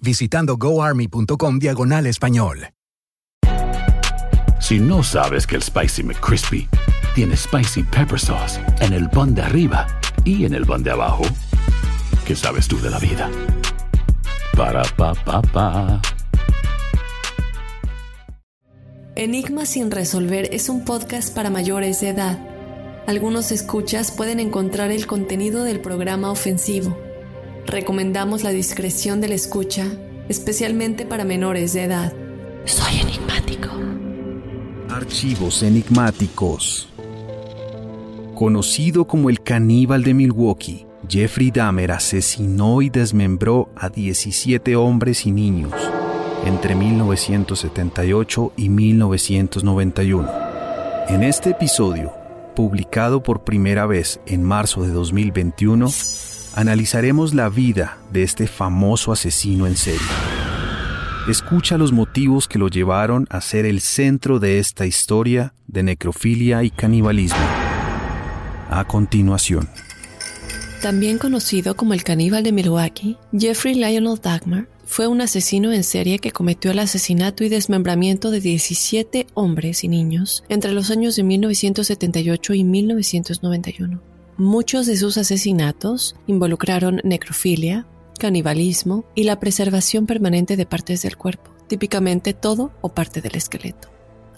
visitando goarmy.com diagonal español. Si no sabes que el Spicy McCrispy tiene Spicy Pepper Sauce en el pan de arriba y en el pan de abajo, ¿qué sabes tú de la vida? Para, pa, pa, pa. Enigma sin resolver es un podcast para mayores de edad. Algunos escuchas pueden encontrar el contenido del programa ofensivo. Recomendamos la discreción de la escucha, especialmente para menores de edad. Soy enigmático. Archivos enigmáticos. Conocido como el caníbal de Milwaukee, Jeffrey Dahmer asesinó y desmembró a 17 hombres y niños entre 1978 y 1991. En este episodio, publicado por primera vez en marzo de 2021, analizaremos la vida de este famoso asesino en serie. Escucha los motivos que lo llevaron a ser el centro de esta historia de necrofilia y canibalismo. A continuación. También conocido como el caníbal de Milwaukee, Jeffrey Lionel Dahmer fue un asesino en serie que cometió el asesinato y desmembramiento de 17 hombres y niños entre los años de 1978 y 1991. Muchos de sus asesinatos involucraron necrofilia, canibalismo y la preservación permanente de partes del cuerpo, típicamente todo o parte del esqueleto.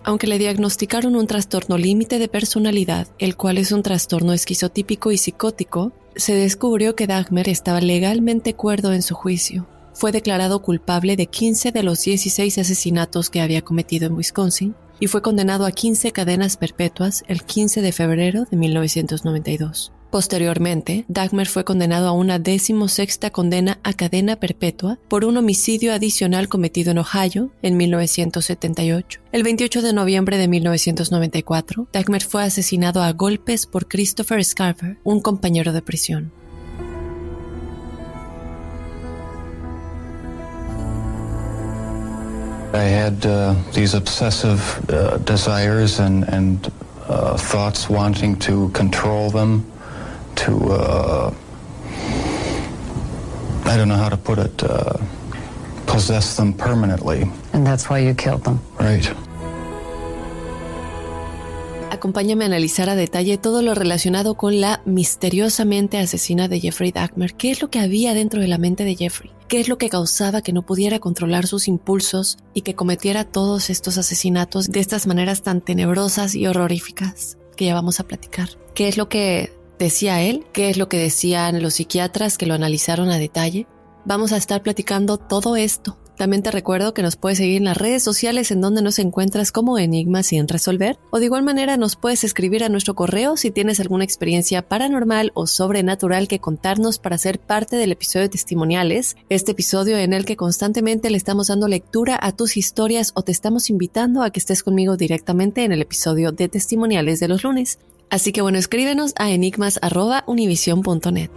Aunque le diagnosticaron un trastorno límite de personalidad, el cual es un trastorno esquizotípico y psicótico, se descubrió que Dahmer estaba legalmente cuerdo en su juicio. Fue declarado culpable de 15 de los 16 asesinatos que había cometido en Wisconsin y fue condenado a 15 cadenas perpetuas el 15 de febrero de 1992. Posteriormente, Dahmer fue condenado a una decimosexta condena a cadena perpetua por un homicidio adicional cometido en Ohio en 1978. El 28 de noviembre de 1994, Dahmer fue asesinado a golpes por Christopher Scarver, un compañero de prisión. I had uh, these obsessive uh, desires and, and uh, thoughts wanting to control them, to, uh, I don't know how to put it, uh, possess them permanently. And that's why you killed them. Right. Acompáñame a analizar a detalle todo lo relacionado con la misteriosamente asesina de Jeffrey Dahmer. ¿Qué es lo que había dentro de la mente de Jeffrey? ¿Qué es lo que causaba que no pudiera controlar sus impulsos y que cometiera todos estos asesinatos de estas maneras tan tenebrosas y horroríficas que ya vamos a platicar? ¿Qué es lo que decía él? ¿Qué es lo que decían los psiquiatras que lo analizaron a detalle? Vamos a estar platicando todo esto. También te recuerdo que nos puedes seguir en las redes sociales en donde nos encuentras como Enigma sin resolver o de igual manera nos puedes escribir a nuestro correo si tienes alguna experiencia paranormal o sobrenatural que contarnos para ser parte del episodio de testimoniales, este episodio en el que constantemente le estamos dando lectura a tus historias o te estamos invitando a que estés conmigo directamente en el episodio de testimoniales de los lunes. Así que bueno, escríbenos a enigmas.univision.net.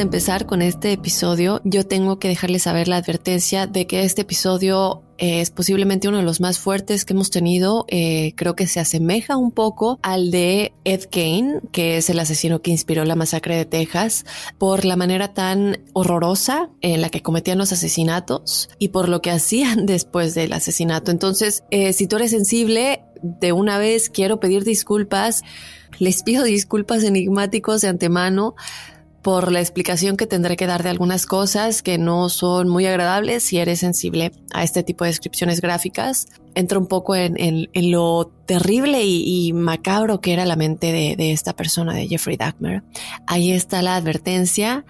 de empezar con este episodio, yo tengo que dejarles saber la advertencia de que este episodio es posiblemente uno de los más fuertes que hemos tenido. Eh, creo que se asemeja un poco al de Ed Kane, que es el asesino que inspiró la masacre de Texas, por la manera tan horrorosa en la que cometían los asesinatos y por lo que hacían después del asesinato. Entonces, eh, si tú eres sensible, de una vez quiero pedir disculpas. Les pido disculpas enigmáticos de antemano por la explicación que tendré que dar de algunas cosas que no son muy agradables si eres sensible a este tipo de descripciones gráficas. Entro un poco en, lo terrible y, macabro que era la mente de, de esta persona, de Jeffrey Dahmer. Ahí está la advertencia.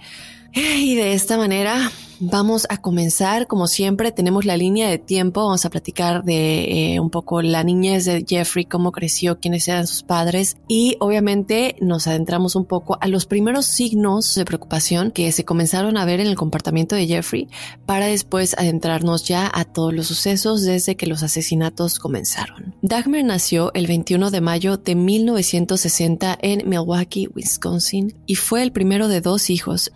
Y de esta manera Vamos a comenzar, como siempre, tenemos la línea de tiempo, vamos a platicar de eh, un poco la niñez de Jeffrey, cómo creció, quiénes eran sus padres y obviamente nos adentramos un poco a los primeros signos de preocupación que se comenzaron a ver en el comportamiento de Jeffrey para después adentrarnos ya a todos los sucesos desde que los asesinatos comenzaron. Dagmer nació el 21 de mayo de 1960 en Milwaukee, Wisconsin y fue el primero de dos hijos.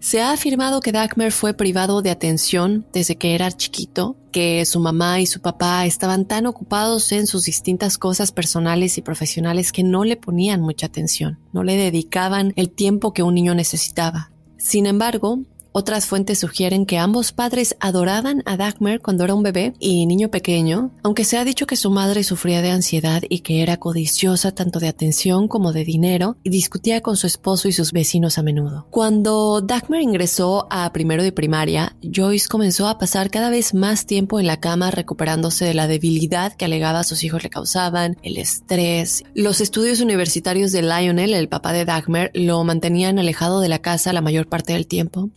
Se ha afirmado que Dagmer fue de atención desde que era chiquito, que su mamá y su papá estaban tan ocupados en sus distintas cosas personales y profesionales que no le ponían mucha atención, no le dedicaban el tiempo que un niño necesitaba. Sin embargo, otras fuentes sugieren que ambos padres adoraban a Dagmar cuando era un bebé y niño pequeño, aunque se ha dicho que su madre sufría de ansiedad y que era codiciosa tanto de atención como de dinero y discutía con su esposo y sus vecinos a menudo. Cuando Dagmar ingresó a primero de primaria, Joyce comenzó a pasar cada vez más tiempo en la cama recuperándose de la debilidad que alegaba a sus hijos le causaban, el estrés. Los estudios universitarios de Lionel, el papá de Dagmar, lo mantenían alejado de la casa la mayor parte del tiempo.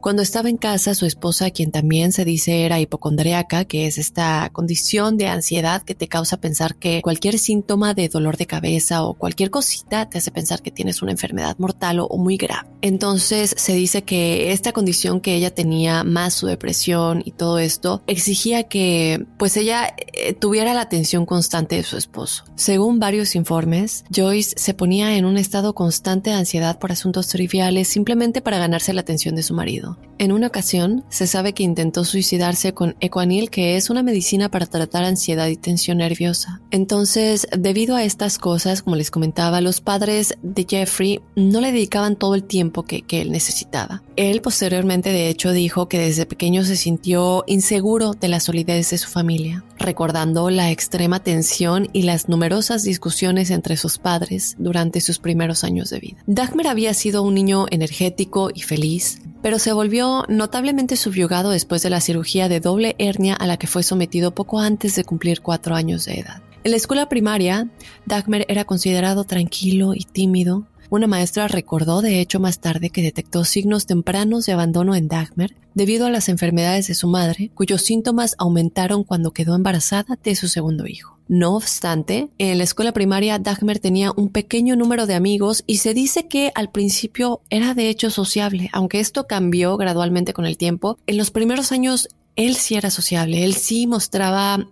Cuando estaba en casa, su esposa, quien también se dice era hipocondriaca, que es esta condición de ansiedad que te causa pensar que cualquier síntoma de dolor de cabeza o cualquier cosita te hace pensar que tienes una enfermedad mortal o muy grave. Entonces se dice que esta condición que ella tenía, más su depresión y todo esto, exigía que pues ella eh, tuviera la atención constante de su esposo. Según varios informes, Joyce se ponía en un estado constante de ansiedad por asuntos triviales simplemente para ganarse la atención de su marido. En una ocasión, se sabe que intentó suicidarse con Equanil, que es una medicina para tratar ansiedad y tensión nerviosa. Entonces, debido a estas cosas, como les comentaba, los padres de Jeffrey no le dedicaban todo el tiempo que, él necesitaba. Él posteriormente, de hecho, dijo que desde pequeño se sintió inseguro de la solidez de su familia, recordando la extrema tensión y las numerosas discusiones entre sus padres durante sus primeros años de vida. Dagmar había sido un niño energético y feliz, pero se volvió notablemente subyugado después de la cirugía de doble hernia a la que fue sometido poco antes de cumplir cuatro años de edad. En la escuela primaria, Dagmer era considerado tranquilo y tímido, una maestra recordó de hecho más tarde que detectó signos tempranos de abandono en Dagmer debido a las enfermedades de su madre, cuyos síntomas aumentaron cuando quedó embarazada de su segundo hijo. No obstante, en la escuela primaria Dagmer tenía un pequeño número de amigos y se dice que al principio era de hecho sociable, aunque esto cambió gradualmente con el tiempo. En los primeros años él sí era sociable, él sí mostraba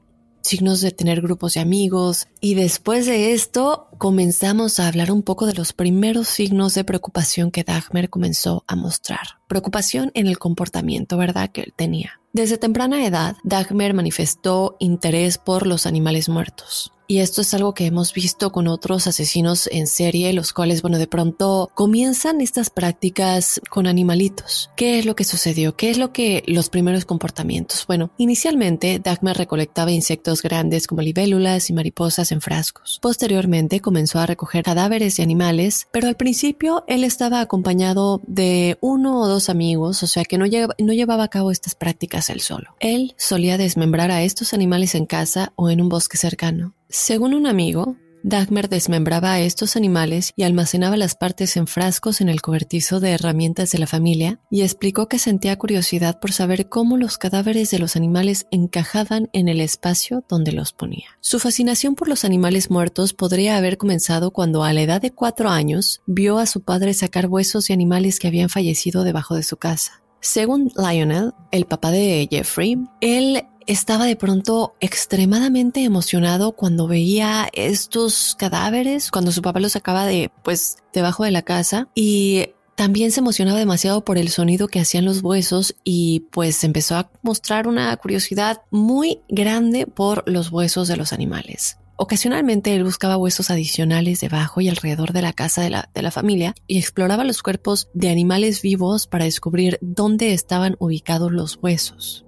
signos de tener grupos de amigos. Y después de esto comenzamos a hablar un poco de los primeros signos de preocupación que Dagmer comenzó a mostrar. Preocupación en el comportamiento, ¿verdad? Que él tenía. Desde temprana edad, Dagmer manifestó interés por los animales muertos. Y esto es algo que hemos visto con otros asesinos en serie, los cuales, bueno, de pronto comienzan estas prácticas con animalitos. ¿Qué es lo que sucedió? ¿Qué es lo que los primeros comportamientos? Bueno, inicialmente Dagmar recolectaba insectos grandes como libélulas y mariposas en frascos. Posteriormente comenzó a recoger cadáveres de animales, pero al principio él estaba acompañado de uno o dos amigos, o sea que no, no llevaba a cabo estas prácticas él solo. Él solía desmembrar a estos animales en casa o en un bosque cercano. Según un amigo, Dagmar desmembraba a estos animales y almacenaba las partes en frascos en el cobertizo de herramientas de la familia y explicó que sentía curiosidad por saber cómo los cadáveres de los animales encajaban en el espacio donde los ponía. Su fascinación por los animales muertos podría haber comenzado cuando a la edad de cuatro años vio a su padre sacar huesos de animales que habían fallecido debajo de su casa. Según Lionel, el papá de Jeffrey, él estaba de pronto extremadamente emocionado cuando veía estos cadáveres, cuando su papá los sacaba de, pues, debajo de la casa y también se emocionaba demasiado por el sonido que hacían los huesos y pues empezó a mostrar una curiosidad muy grande por los huesos de los animales. Ocasionalmente él buscaba huesos adicionales debajo y alrededor de la casa de la, de la, familia y exploraba los cuerpos de animales vivos para descubrir dónde estaban ubicados los huesos.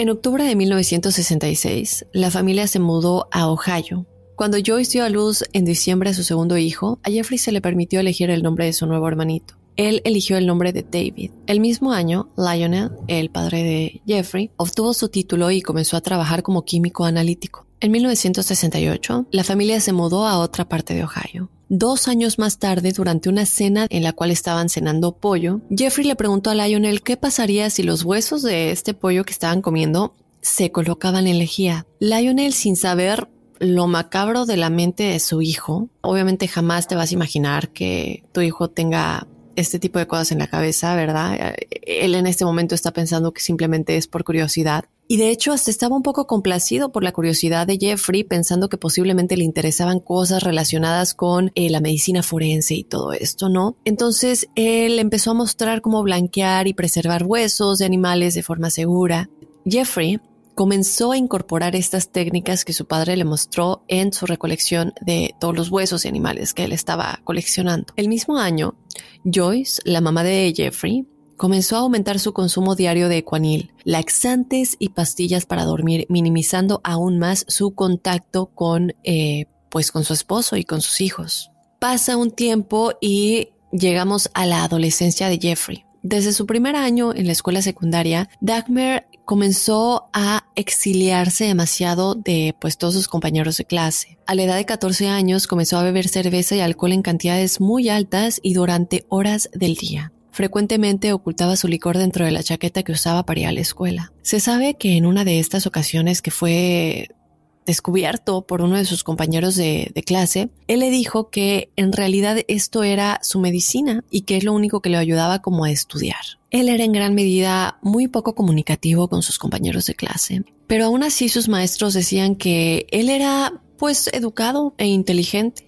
En octubre de 1966, la familia se mudó a Ohio. Cuando Joyce dio a luz en diciembre a su segundo hijo, a Jeffrey se le permitió elegir el nombre de su nuevo hermanito. Él eligió el nombre de David. El mismo año, Lionel, el padre de Jeffrey, obtuvo su título y comenzó a trabajar como químico analítico. En 1968, la familia se mudó a otra parte de Ohio. Dos años más tarde, durante una cena en la cual estaban cenando pollo, Jeffrey le preguntó a Lionel qué pasaría si los huesos de este pollo que estaban comiendo se colocaban en lejía. Lionel, sin saber lo macabro de la mente de su hijo, obviamente jamás te vas a imaginar que tu hijo tenga este tipo de cosas en la cabeza, ¿verdad? Él en este momento está pensando que simplemente es por curiosidad. Y de hecho hasta estaba un poco complacido por la curiosidad de Jeffrey, pensando que posiblemente le interesaban cosas relacionadas con eh, la medicina forense y todo esto, ¿no? Entonces él empezó a mostrar cómo blanquear y preservar huesos de animales de forma segura. Jeffrey comenzó a incorporar estas técnicas que su padre le mostró en su recolección de todos los huesos de animales que él estaba coleccionando. El mismo año, Joyce, la mamá de Jeffrey, comenzó a aumentar su consumo diario de ecuanil, laxantes y pastillas para dormir, minimizando aún más su contacto con, eh, pues, con su esposo y con sus hijos. Pasa un tiempo y llegamos a la adolescencia de Jeffrey. Desde su primer año en la escuela secundaria, Dagmar comenzó a exiliarse demasiado de pues todos sus compañeros de clase. A la edad de 14 años comenzó a beber cerveza y alcohol en cantidades muy altas y durante horas del día. Frecuentemente ocultaba su licor dentro de la chaqueta que usaba para ir a la escuela. Se sabe que en una de estas ocasiones que fue descubierto por uno de sus compañeros de, clase, él le dijo que en realidad esto era su medicina y que es lo único que le ayudaba como a estudiar. Él era en gran medida muy poco comunicativo con sus compañeros de clase, pero aún así sus maestros decían que él era pues educado e inteligente.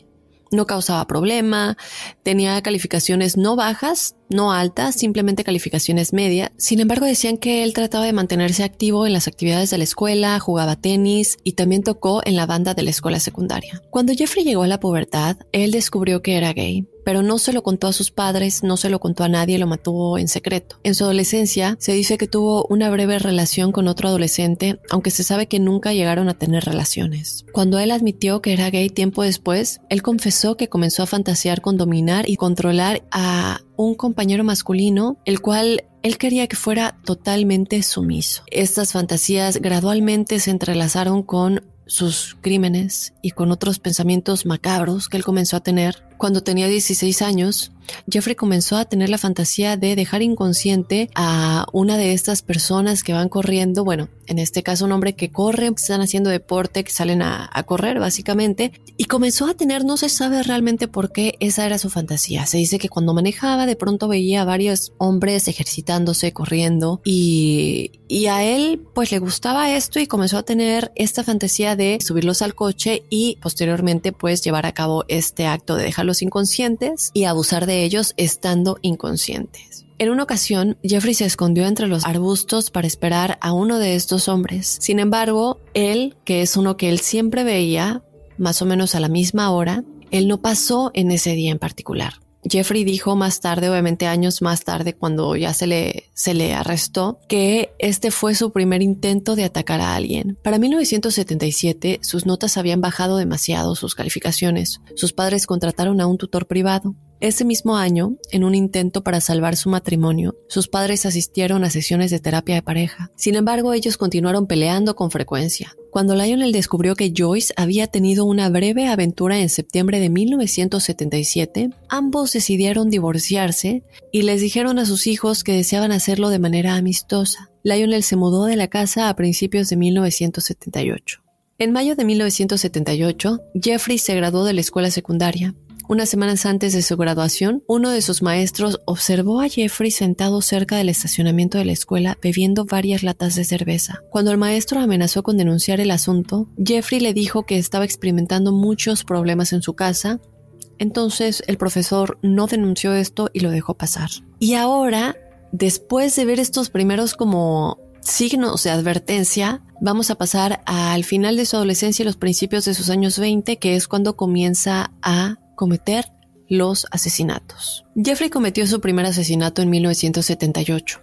No causaba problema, tenía calificaciones no bajas, no altas, simplemente calificaciones medias. Sin embargo, decían que él trataba de mantenerse activo en las actividades de la escuela, jugaba tenis y también tocó en la banda de la escuela secundaria. Cuando Jeffrey llegó a la pubertad, él descubrió que era gay pero no se lo contó a sus padres, no se lo contó a nadie, lo mantuvo en secreto. En su adolescencia se dice que tuvo una breve relación con otro adolescente, aunque se sabe que nunca llegaron a tener relaciones. Cuando él admitió que era gay tiempo después, él confesó que comenzó a fantasear con dominar y controlar a un compañero masculino, el cual él quería que fuera totalmente sumiso. Estas fantasías gradualmente se entrelazaron con sus crímenes y con otros pensamientos macabros que él comenzó a tener. Cuando tenía 16 años, Jeffrey comenzó a tener la fantasía de dejar inconsciente a una de estas personas que van corriendo, bueno, en este caso un hombre que corre, están haciendo deporte, que salen a, a, correr básicamente, y comenzó a tener, no se sabe realmente por qué esa era su fantasía. Se dice que cuando manejaba de pronto veía a varios hombres ejercitándose, corriendo, y, y a él pues le gustaba esto y comenzó a tener esta fantasía de subirlos al coche y posteriormente pues llevar a cabo este acto de dejarlos inconscientes y abusar de ellos estando inconscientes. En una ocasión, Jeffrey se escondió entre los arbustos para esperar a uno de estos hombres. Sin embargo, él, que es uno que él siempre veía, más o menos a la misma hora, él no pasó en ese día en particular. Jeffrey dijo más tarde, obviamente años más tarde, cuando ya se le, se le arrestó, que este fue su primer intento de atacar a alguien. Para 1977, sus notas habían bajado demasiado, sus calificaciones. Sus padres contrataron a un tutor privado. Ese mismo año, en un intento para salvar su matrimonio, sus padres asistieron a sesiones de terapia de pareja. Sin embargo, ellos continuaron peleando con frecuencia. Cuando Lionel descubrió que Joyce había tenido una breve aventura en septiembre de 1977, ambos decidieron divorciarse y les dijeron a sus hijos que deseaban hacerlo de manera amistosa. Lionel se mudó de la casa a principios de 1978. En mayo de 1978, Jeffrey se graduó de la escuela secundaria unas semanas antes de su graduación, uno de sus maestros observó a Jeffrey sentado cerca del estacionamiento de la escuela bebiendo varias latas de cerveza. Cuando el maestro amenazó con denunciar el asunto, Jeffrey le dijo que estaba experimentando muchos problemas en su casa Entonces el profesor no denunció esto y lo dejó pasar. Y ahora, después de ver estos primeros como signos de advertencia, vamos a pasar al final de su adolescencia y los principios de sus años 20, que es cuando comienza a cometer los asesinatos. Jeffrey cometió su primer asesinato en 1978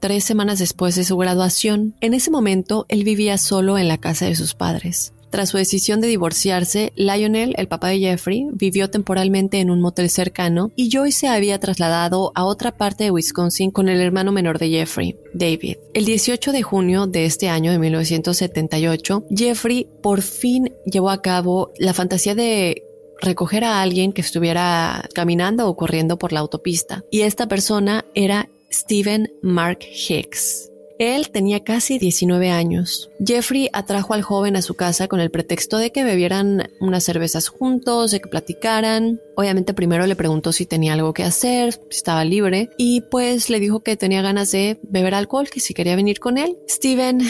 tres semanas después de su graduación. En ese momento, él vivía solo en la casa de sus padres. Tras su decisión de divorciarse, Lionel, el papá de Jeffrey, vivió temporalmente en un motel cercano y Joyce se había trasladado a otra parte de Wisconsin con el hermano menor de Jeffrey, David. El 18 de junio de este año de 1978, Jeffrey por fin llevó a cabo la fantasía de recoger a alguien que estuviera caminando o corriendo por la autopista. Y esta persona era Stephen Mark Hicks. Él tenía casi 19 años. Jeffrey atrajo al joven a su casa con el pretexto de que bebieran unas cervezas juntos, de que platicaran. Obviamente primero le preguntó si tenía algo que hacer, si estaba libre, y pues le dijo que tenía ganas de beber alcohol, que si quería venir con él. Steven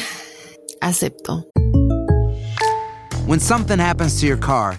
aceptó. When something happens to your car,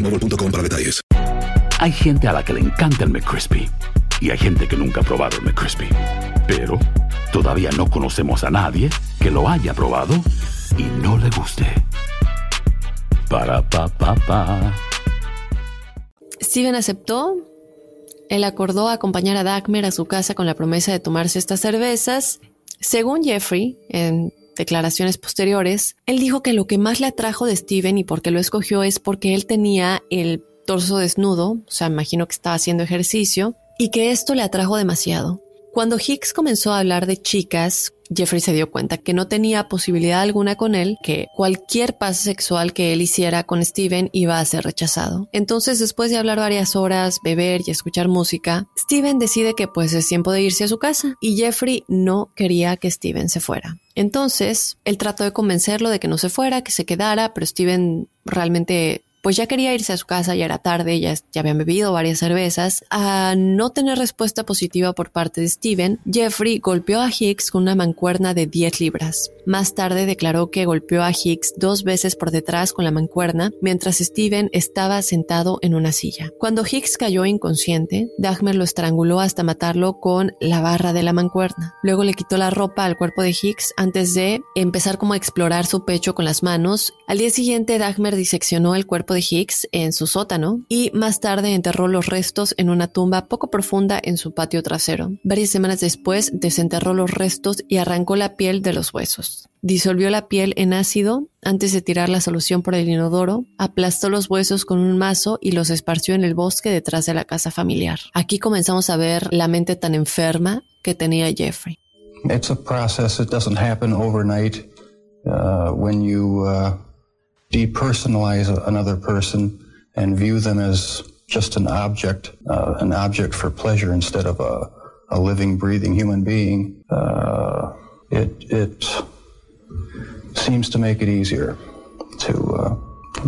mobile.com para detalles. Hay gente a la que le encanta el McCrispy y hay gente que nunca ha probado el McCrispy. Pero todavía no conocemos a nadie que lo haya probado y no le guste. Para pa pa pa. Steven aceptó. Él acordó acompañar a Dagmer a su casa con la promesa de tomarse estas cervezas. Según Jeffrey, en declaraciones posteriores, él dijo que lo que más le atrajo de Steven y por qué lo escogió es porque él tenía el torso desnudo, o sea, imagino que estaba haciendo ejercicio, y que esto le atrajo demasiado. Cuando Hicks comenzó a hablar de chicas, Jeffrey se dio cuenta que no tenía posibilidad alguna con él, que cualquier pase sexual que él hiciera con Steven iba a ser rechazado. Entonces, después de hablar varias horas, beber y escuchar música, Steven decide que pues es tiempo de irse a su casa y Jeffrey no quería que Steven se fuera. Entonces, él trató de convencerlo de que no se fuera, que se quedara, pero Steven realmente pues ya quería irse a su casa, ya era tarde, ya, ya habían bebido varias cervezas. A no tener respuesta positiva por parte de Steven, Jeffrey golpeó a Hicks con una mancuerna de 10 libras. Más tarde declaró que golpeó a Hicks dos veces por detrás con la mancuerna mientras Steven estaba sentado en una silla. Cuando Hicks cayó inconsciente, Dagmer lo estranguló hasta matarlo con la barra de la mancuerna. Luego le quitó la ropa al cuerpo de Hicks antes de empezar como a explorar su pecho con las manos. Al día siguiente, Dagmer diseccionó el cuerpo de en su sótano y más tarde enterró los restos en una tumba poco profunda en su patio trasero. Varias semanas después desenterró los restos y arrancó la piel de los huesos. Disolvió la piel en ácido antes de tirar la solución por el inodoro, aplastó los huesos con un mazo y los esparció en el bosque detrás de la casa familiar. Aquí comenzamos a ver la mente tan enferma que tenía Jeffrey. It's a process. Doesn't happen overnight. Uh, when you uh, depersonalize another person and view them as just an object, uh, an object for pleasure instead of a, a living, breathing human being, uh, it, it seems to make it easier to uh,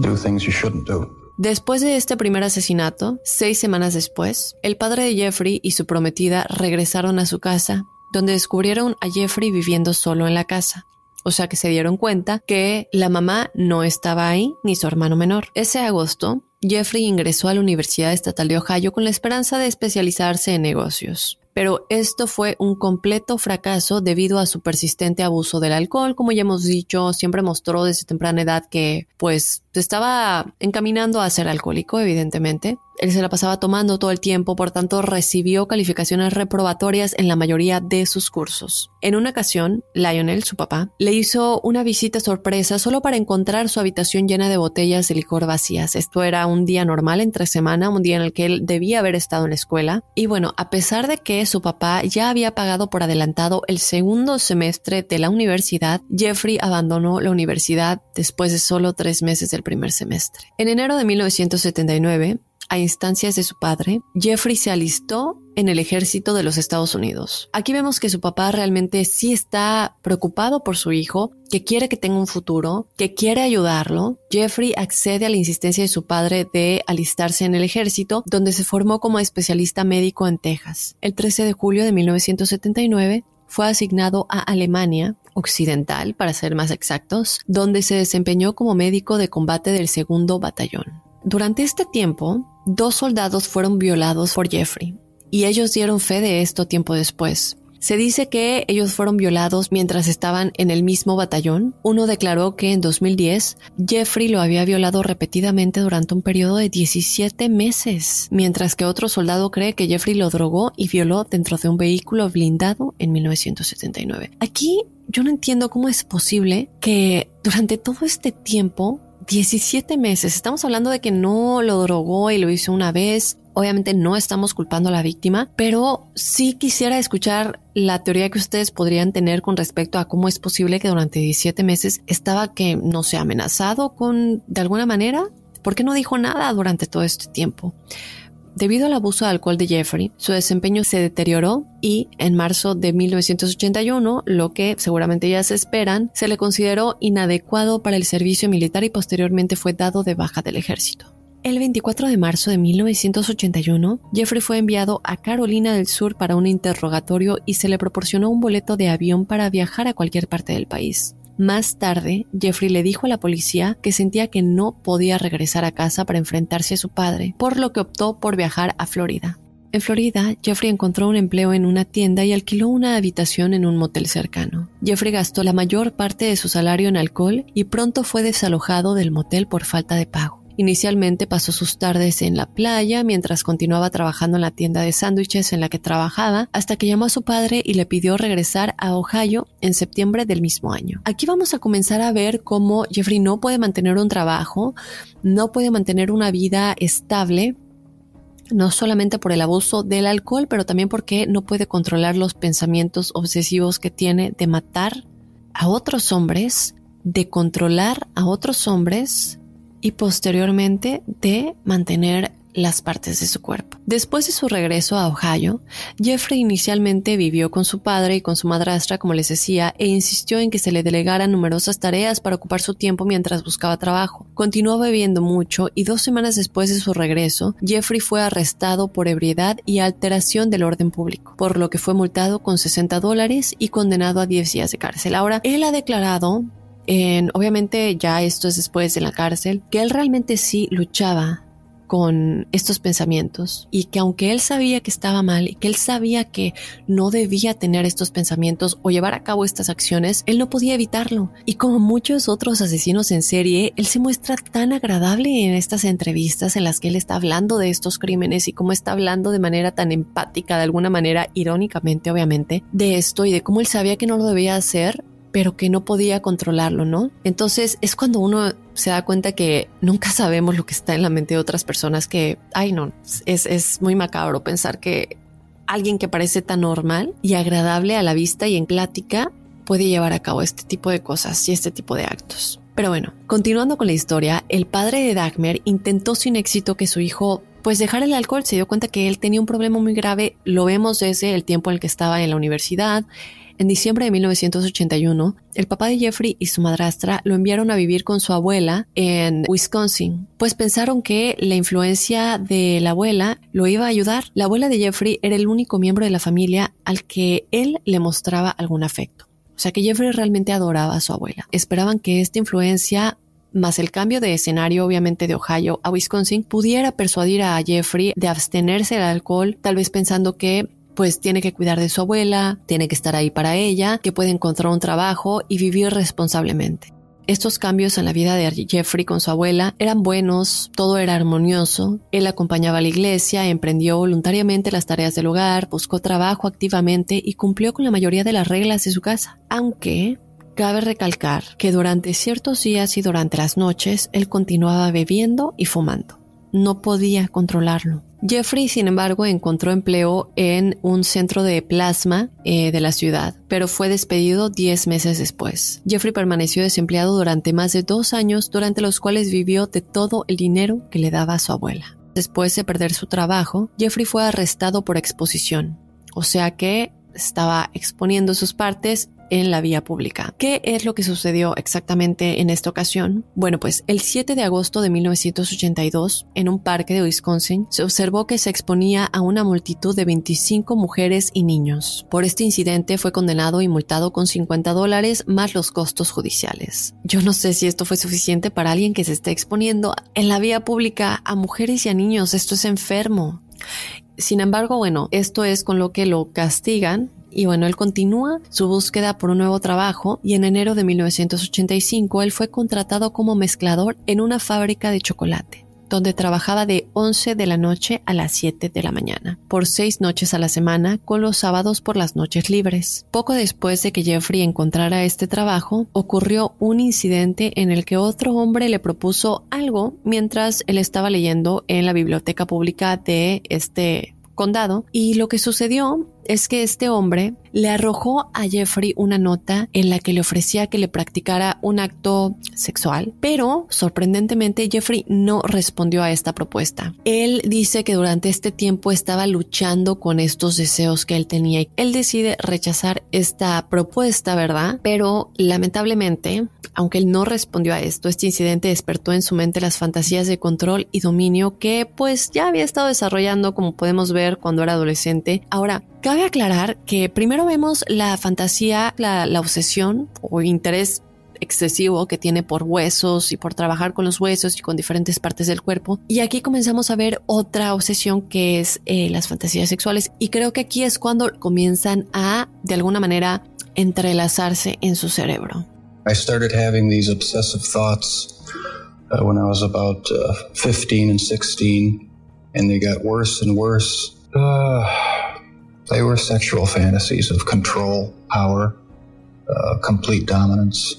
do things you shouldn't do. Después de este primer asesinato, seis semanas después, el padre de Jeffrey y su prometida regresaron a su casa, donde descubrieron a Jeffrey viviendo solo en la casa. O sea que se dieron cuenta que la mamá no estaba ahí, ni su hermano menor. Ese agosto, Jeffrey ingresó a la Universidad Estatal de Ohio con la esperanza de especializarse en negocios pero esto fue un completo fracaso debido a su persistente abuso del alcohol. Como ya hemos dicho, siempre mostró desde temprana edad que pues estaba encaminando a ser alcohólico, evidentemente. Él se la pasaba tomando todo el tiempo, por tanto recibió calificaciones reprobatorias en la mayoría de sus cursos. En una ocasión, Lionel, su papá, le hizo una visita sorpresa solo para encontrar su habitación llena de botellas de licor vacías. Esto era un día normal entre semana, un día en el que él debía haber estado en la escuela. Y bueno, a pesar de que su papá ya había pagado por adelantado el segundo semestre de la universidad, Jeffrey abandonó la universidad después de solo tres meses del primer semestre. En enero de 1979, a instancias de su padre, Jeffrey se alistó en el ejército de los Estados Unidos. Aquí vemos que su papá realmente sí está preocupado por su hijo, que quiere que tenga un futuro, que quiere ayudarlo. Jeffrey accede a la insistencia de su padre de alistarse en el ejército, donde se formó como especialista médico en Texas. El 13 de julio de 1979 fue asignado a Alemania Occidental, para ser más exactos, donde se desempeñó como médico de combate del segundo batallón. Durante este tiempo, dos soldados fueron violados por Jeffrey, y ellos dieron fe de esto tiempo después. Se dice que ellos fueron violados mientras estaban en el mismo batallón. Uno declaró que en 2010 Jeffrey lo había violado repetidamente durante un periodo de 17 meses, mientras que otro soldado cree que Jeffrey lo drogó y violó dentro de un vehículo blindado en 1979. Aquí yo no entiendo cómo es posible que durante todo este tiempo 17 meses. Estamos hablando de que no lo drogó y lo hizo una vez. Obviamente no estamos culpando a la víctima, pero sí quisiera escuchar la teoría que ustedes podrían tener con respecto a cómo es posible que durante 17 meses estaba que no se ha amenazado con de alguna manera. ¿Por qué no dijo nada durante todo este tiempo? Debido al abuso de alcohol de Jeffrey, su desempeño se deterioró y en marzo de 1981, lo que seguramente ya se esperan, se le consideró inadecuado para el servicio militar y posteriormente fue dado de baja del ejército. El 24 de marzo de 1981, Jeffrey fue enviado a Carolina del Sur para un interrogatorio y se le proporcionó un boleto de avión para viajar a cualquier parte del país. Más tarde, Jeffrey le dijo a la policía que sentía que no podía regresar a casa para enfrentarse a su padre, por lo que optó por viajar a Florida. En Florida, Jeffrey encontró un empleo en una tienda y alquiló una habitación en un motel cercano. Jeffrey gastó la mayor parte de su salario en alcohol y pronto fue desalojado del motel por falta de pago. Inicialmente pasó sus tardes en la playa mientras continuaba trabajando en la tienda de sándwiches en la que trabajaba hasta que llamó a su padre y le pidió regresar a Ohio en septiembre del mismo año. Aquí vamos a comenzar a ver cómo Jeffrey no puede mantener un trabajo, no puede mantener una vida estable no solamente por el abuso del alcohol, pero también porque no puede controlar los pensamientos obsesivos que tiene de matar a otros hombres, de controlar a otros hombres y posteriormente de mantener las partes de su cuerpo. Después de su regreso a Ohio, Jeffrey inicialmente vivió con su padre y con su madrastra, como les decía, e insistió en que se le delegaran numerosas tareas para ocupar su tiempo mientras buscaba trabajo. Continuó bebiendo mucho y dos semanas después de su regreso, Jeffrey fue arrestado por ebriedad y alteración del orden público, por lo que fue multado con 60 dólares y condenado a 10 días de cárcel. Ahora, él ha declarado obviamente ya esto es después de la cárcel, que él realmente sí luchaba con estos pensamientos y que aunque él sabía que estaba mal y que él sabía que no debía tener estos pensamientos o llevar a cabo estas acciones, él no podía evitarlo. Y como muchos otros asesinos en serie, él se muestra tan agradable en estas entrevistas en las que él está hablando de estos crímenes y cómo está hablando de manera tan empática, de alguna manera irónicamente obviamente, de esto y de cómo él sabía que no lo debía hacer pero que no podía controlarlo, ¿no? Entonces es cuando uno se da cuenta que nunca sabemos lo que está en la mente de otras personas que, ay no, es, es muy macabro pensar que alguien que parece tan normal y agradable a la vista y en plática puede llevar a cabo este tipo de cosas y este tipo de actos. Pero bueno, continuando con la historia, el padre de Dagmer intentó sin éxito que su hijo pues dejar el alcohol, se dio cuenta que él tenía un problema muy grave, lo vemos desde el tiempo en el que estaba en la universidad, En diciembre de 1981, el papá de Jeffrey y su madrastra lo enviaron a vivir con su abuela en Wisconsin, pues pensaron que la influencia de la abuela lo iba a ayudar. La abuela de Jeffrey era el único miembro de la familia al que él le mostraba algún afecto. O sea que Jeffrey realmente adoraba a su abuela. Esperaban que esta influencia más el cambio de escenario obviamente de Ohio a Wisconsin pudiera persuadir a Jeffrey de abstenerse del alcohol, tal vez pensando que pues tiene que cuidar de su abuela, tiene que estar ahí para ella, que puede encontrar un trabajo y vivir responsablemente. Estos cambios en la vida de Jeffrey con su abuela eran buenos, todo era armonioso. Él acompañaba a la iglesia, emprendió voluntariamente las tareas del hogar, buscó trabajo activamente y cumplió con la mayoría de las reglas de su casa. Aunque cabe recalcar que durante ciertos días y durante las noches él continuaba bebiendo y fumando. No podía controlarlo. Jeffrey, sin embargo, encontró empleo en un centro de plasma eh, de la ciudad, pero fue despedido 10 meses después. Jeffrey permaneció desempleado durante más de dos años, durante los cuales vivió de todo el dinero que le daba a su abuela. Después de perder su trabajo, Jeffrey fue arrestado por exposición, o sea que estaba exponiendo sus partes en la vía pública. ¿Qué es lo que sucedió exactamente en esta ocasión? Bueno, pues el 7 de agosto de 1982, en un parque de Wisconsin, se observó que se exponía a una multitud de 25 mujeres y niños. Por este incidente fue condenado y multado con 50 dólares más los costos judiciales. Yo no sé si esto fue suficiente para alguien que se esté exponiendo en la vía pública a mujeres y a niños. Esto es enfermo. Sin embargo, bueno, esto es con lo que lo castigan y bueno, él continúa su búsqueda por un nuevo trabajo y en enero de 1985 él fue contratado como mezclador en una fábrica de chocolate donde trabajaba de 11 de la noche a las 7 de la mañana, por seis noches a la semana, con los sábados por las noches libres. Poco después de que Jeffrey encontrara este trabajo, ocurrió un incidente en el que otro hombre le propuso algo mientras él estaba leyendo en la biblioteca pública de este condado y lo que sucedió es que este hombre le arrojó a Jeffrey una nota en la que le ofrecía que le practicara un acto sexual, pero sorprendentemente Jeffrey no respondió a esta propuesta. Él dice que durante este tiempo estaba luchando con estos deseos que él tenía y él decide rechazar esta propuesta, ¿verdad? Pero lamentablemente, aunque él no respondió a esto, este incidente despertó en su mente las fantasías de control y dominio que pues ya había estado desarrollando como podemos ver cuando era adolescente. Ahora, Cabe aclarar que primero vemos la fantasía, la, obsesión o interés excesivo que tiene por huesos y por trabajar con los huesos y con diferentes partes del cuerpo. Y aquí comenzamos a ver otra obsesión que es eh, las fantasías sexuales. Y creo que aquí es cuando comienzan a, de alguna manera, entrelazarse en su cerebro. I started having these obsessive thoughts uh, when I was about 15 uh, and 16, and they got worse and worse. Uh, They were sexual fantasies of control, power, uh, complete dominance.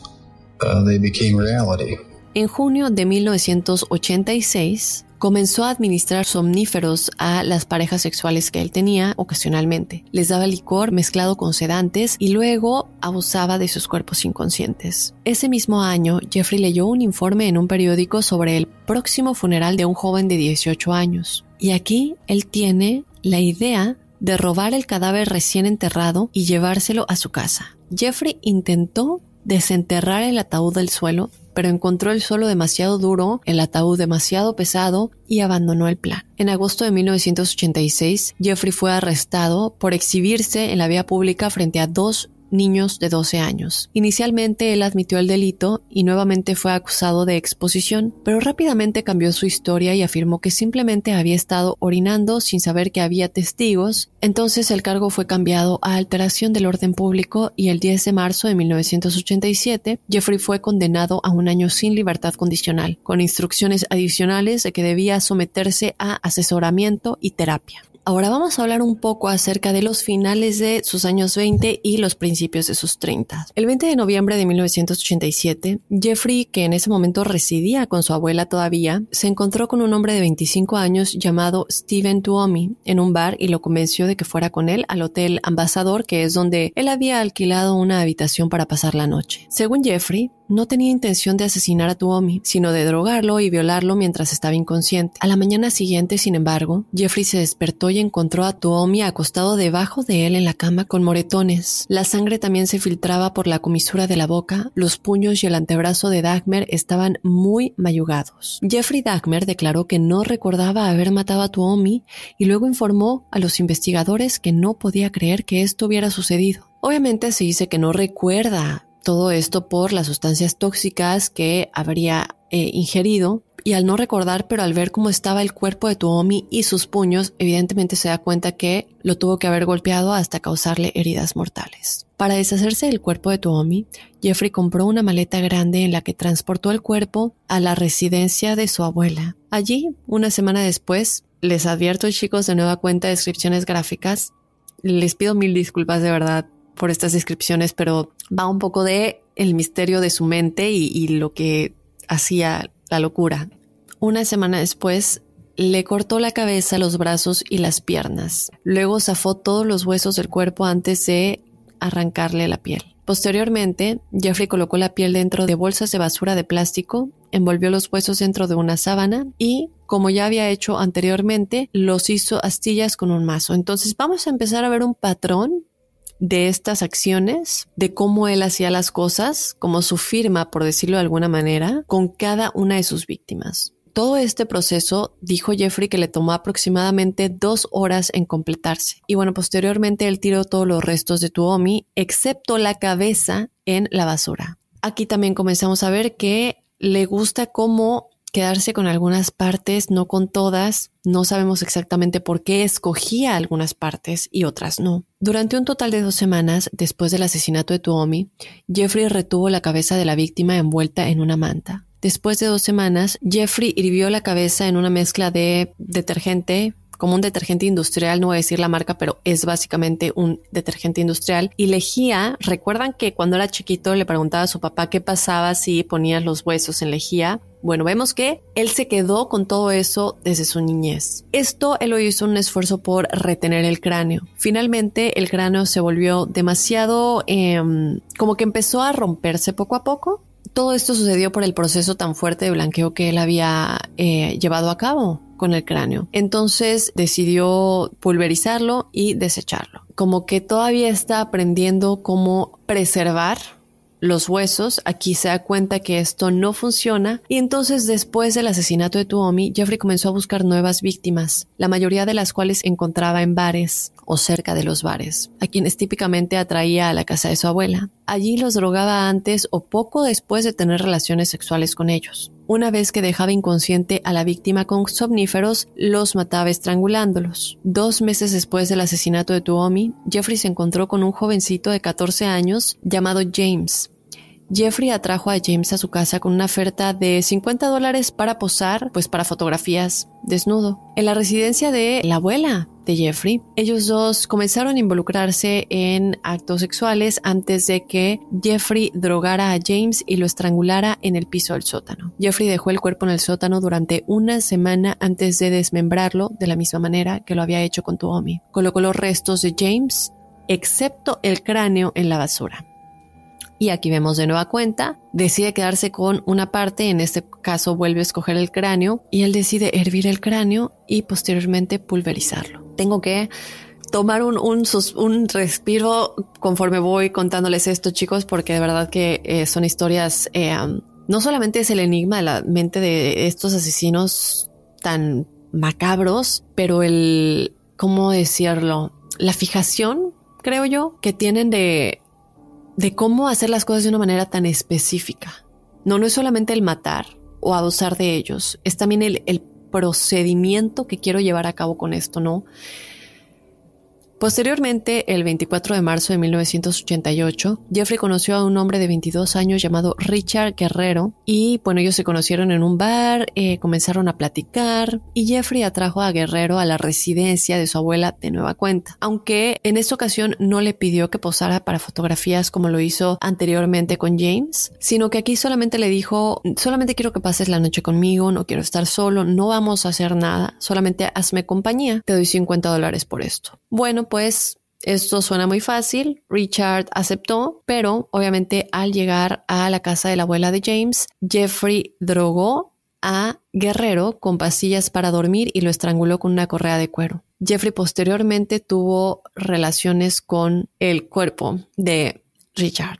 Uh, they became reality. En junio de 1986, comenzó a administrar somníferos a las parejas sexuales que él tenía ocasionalmente. Les daba licor mezclado con sedantes y luego abusaba de sus cuerpos inconscientes. Ese mismo año, Jeffrey leyó un informe en un periódico sobre el próximo funeral de un joven de 18 años. Y aquí él tiene la idea de robar el cadáver recién enterrado y llevárselo a su casa. Jeffrey intentó desenterrar el ataúd del suelo, pero encontró el suelo demasiado duro, el ataúd demasiado pesado y abandonó el plan. En agosto de 1986, Jeffrey fue arrestado por exhibirse en la vía pública frente a dos niños de 12 años. Inicialmente él admitió el delito y nuevamente fue acusado de exposición, pero rápidamente cambió su historia y afirmó que simplemente había estado orinando sin saber que había testigos. Entonces el cargo fue cambiado a alteración del orden público y el 10 de marzo de 1987 Jeffrey fue condenado a un año sin libertad condicional, con instrucciones adicionales de que debía someterse a asesoramiento y terapia. Ahora vamos a hablar un poco acerca de los finales de sus años 20 y los principios de sus 30. El 20 de noviembre de 1987, Jeffrey, que en ese momento residía con su abuela todavía, se encontró con un hombre de 25 años llamado Steven Tuomi en un bar y lo convenció de que fuera con él al Hotel Ambassador, que es donde él había alquilado una habitación para pasar la noche. Según Jeffrey, no tenía intención de asesinar a Tuomi, sino de drogarlo y violarlo mientras estaba inconsciente. A la mañana siguiente, sin embargo, Jeffrey se despertó y encontró a Tuomi acostado debajo de él en la cama con moretones. La sangre también se filtraba por la comisura de la boca, los puños y el antebrazo de Dagmer estaban muy mayugados. Jeffrey Dagmer declaró que no recordaba haber matado a Tuomi y luego informó a los investigadores que no podía creer que esto hubiera sucedido. Obviamente se dice que no recuerda todo esto por las sustancias tóxicas que habría eh, ingerido y al no recordar, pero al ver cómo estaba el cuerpo de Tuomi y sus puños, evidentemente se da cuenta que lo tuvo que haber golpeado hasta causarle heridas mortales. Para deshacerse del cuerpo de Tuomi, Jeffrey compró una maleta grande en la que transportó el cuerpo a la residencia de su abuela. Allí, una semana después, les advierto chicos de nueva cuenta descripciones gráficas. Les pido mil disculpas de verdad por estas descripciones, pero va un poco de el misterio de su mente y, lo que hacía la locura. Una semana después, le cortó la cabeza, los brazos y las piernas. Luego zafó todos los huesos del cuerpo antes de arrancarle la piel. Posteriormente, Jeffrey colocó la piel dentro de bolsas de basura de plástico, envolvió los huesos dentro de una sábana y, como ya había hecho anteriormente, los hizo astillas con un mazo. Entonces vamos a empezar a ver un patrón de estas acciones, de cómo él hacía las cosas, como su firma, por decirlo de alguna manera, con cada una de sus víctimas. Todo este proceso dijo Jeffrey que le tomó aproximadamente dos horas en completarse. Y bueno, posteriormente él tiró todos los restos de Tuomi, excepto la cabeza, en la basura. Aquí también comenzamos a ver que le gusta cómo quedarse con algunas partes, no con todas. No sabemos exactamente por qué escogía algunas partes y otras no. Durante un total de dos semanas después del asesinato de Tuomi, Jeffrey retuvo la cabeza de la víctima envuelta en una manta. Después de dos semanas, Jeffrey hirvió la cabeza en una mezcla de detergente, como un detergente industrial, no voy a decir la marca, pero es básicamente un detergente industrial. Y lejía, recuerdan que cuando era chiquito le preguntaba a su papá qué pasaba si ponías los huesos en lejía. Bueno, vemos que él se quedó con todo eso desde su niñez. Esto él lo hizo un esfuerzo por retener el cráneo. Finalmente el cráneo se volvió demasiado em, como que empezó a romperse poco a poco. Todo esto sucedió por el proceso tan fuerte de blanqueo que él había eh, llevado a cabo con el cráneo. Entonces decidió pulverizarlo y desecharlo. Como que todavía está aprendiendo cómo preservar los huesos, aquí se da cuenta que esto no funciona y entonces después del asesinato de Tuomi, Jeffrey comenzó a buscar nuevas víctimas, la mayoría de las cuales encontraba en bares o cerca de los bares, a quienes típicamente atraía a la casa de su abuela. Allí los drogaba antes o poco después de tener relaciones sexuales con ellos. Una vez que dejaba inconsciente a la víctima con somníferos, los mataba estrangulándolos. Dos meses después del asesinato de Tuomi, Jeffrey se encontró con un jovencito de 14 años llamado James, Jeffrey atrajo a James a su casa con una oferta de 50 dólares para posar, pues para fotografías desnudo. En la residencia de la abuela de Jeffrey, ellos dos comenzaron a involucrarse en actos sexuales antes de que Jeffrey drogara a James y lo estrangulara en el piso del sótano. Jeffrey dejó el cuerpo en el sótano durante una semana antes de desmembrarlo de la misma manera que lo había hecho con Tuomi. Colocó los restos de James, excepto el cráneo, en la basura. Y aquí vemos de nueva cuenta, decide quedarse con una parte, en este caso vuelve a escoger el cráneo y él decide hervir el cráneo y posteriormente pulverizarlo. Tengo que tomar un, un, respiro conforme voy contándoles esto, chicos, porque de verdad que eh, son historias, eh, no solamente es el enigma de la mente de estos asesinos tan macabros, pero el, ¿cómo decirlo? La fijación, creo yo, que tienen de de cómo hacer las cosas de una manera tan específica. No, no es solamente el matar o abusar de ellos, es también el, el procedimiento que quiero llevar a cabo con esto, ¿no? Posteriormente, el 24 de marzo de 1988, Jeffrey conoció a un hombre de 22 años llamado Richard Guerrero y bueno, ellos se conocieron en un bar, eh, comenzaron a platicar y Jeffrey atrajo a Guerrero a la residencia de su abuela de nueva cuenta, aunque en esta ocasión no le pidió que posara para fotografías como lo hizo anteriormente con James, sino que aquí solamente le dijo, solamente quiero que pases la noche conmigo, no quiero estar solo, no vamos a hacer nada, solamente hazme compañía, te doy 50 dólares por esto. Bueno, pues Esto suena muy fácil, Richard aceptó, pero obviamente al llegar a la casa de la abuela de James, Jeffrey drogó a Guerrero con pastillas para dormir y lo estranguló con una correa de cuero. Jeffrey posteriormente tuvo relaciones con el cuerpo de Richard.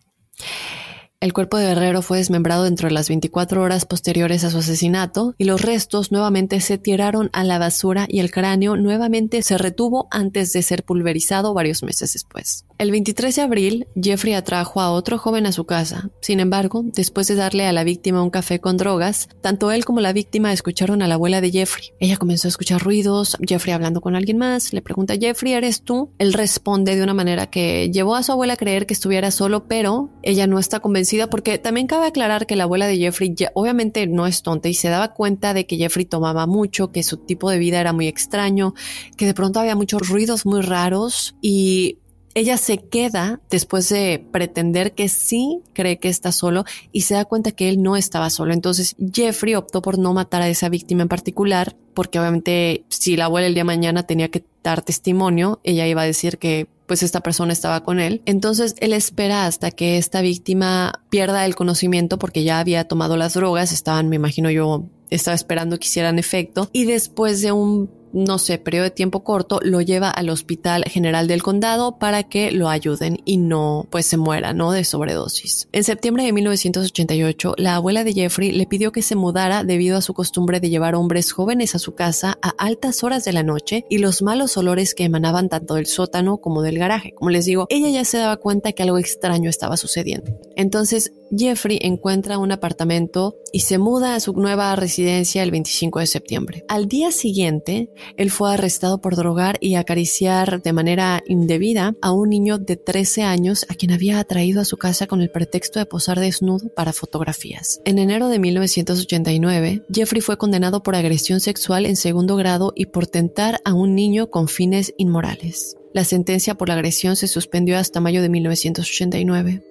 El cuerpo de Guerrero fue desmembrado dentro de las 24 horas posteriores a su asesinato y los restos nuevamente se tiraron a la basura y el cráneo nuevamente se retuvo antes de ser pulverizado varios meses después. El 23 de abril, Jeffrey atrajo a otro joven a su casa. Sin embargo, después de darle a la víctima un café con drogas, tanto él como la víctima escucharon a la abuela de Jeffrey. Ella comenzó a escuchar ruidos, Jeffrey hablando con alguien más, le pregunta, Jeffrey, ¿eres tú? Él responde de una manera que llevó a su abuela a creer que estuviera solo, pero ella no está convencida porque también cabe aclarar que la abuela de Jeffrey obviamente no es tonta y se daba cuenta de que Jeffrey tomaba mucho, que su tipo de vida era muy extraño, que de pronto había muchos ruidos muy raros y ella se queda después de pretender que sí cree que está solo y se da cuenta que él no estaba solo. Entonces Jeffrey optó por no matar a esa víctima en particular porque obviamente si la abuela el día de mañana tenía que dar testimonio, ella iba a decir que pues esta persona estaba con él. Entonces él espera hasta que esta víctima pierda el conocimiento porque ya había tomado las drogas, estaban, me imagino yo, estaba esperando que hicieran efecto y después de un no sé, periodo de tiempo corto, lo lleva al Hospital General del Condado para que lo ayuden y no, pues se muera, ¿no? De sobredosis. En septiembre de 1988, la abuela de Jeffrey le pidió que se mudara debido a su costumbre de llevar hombres jóvenes a su casa a altas horas de la noche y los malos olores que emanaban tanto del sótano como del garaje. Como les digo, ella ya se daba cuenta que algo extraño estaba sucediendo. Entonces, Jeffrey encuentra un apartamento y se muda a su nueva residencia el 25 de septiembre. Al día siguiente, él fue arrestado por drogar y acariciar de manera indebida a un niño de 13 años a quien había atraído a su casa con el pretexto de posar desnudo para fotografías. En enero de 1989, Jeffrey fue condenado por agresión sexual en segundo grado y por tentar a un niño con fines inmorales. La sentencia por la agresión se suspendió hasta mayo de 1989.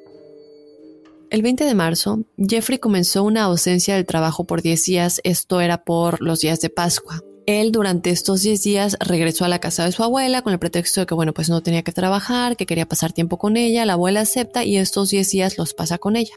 El 20 de marzo, Jeffrey comenzó una ausencia del trabajo por 10 días, esto era por los días de Pascua. Él durante estos 10 días regresó a la casa de su abuela con el pretexto de que, bueno, pues no tenía que trabajar, que quería pasar tiempo con ella. La abuela acepta y estos 10 días los pasa con ella.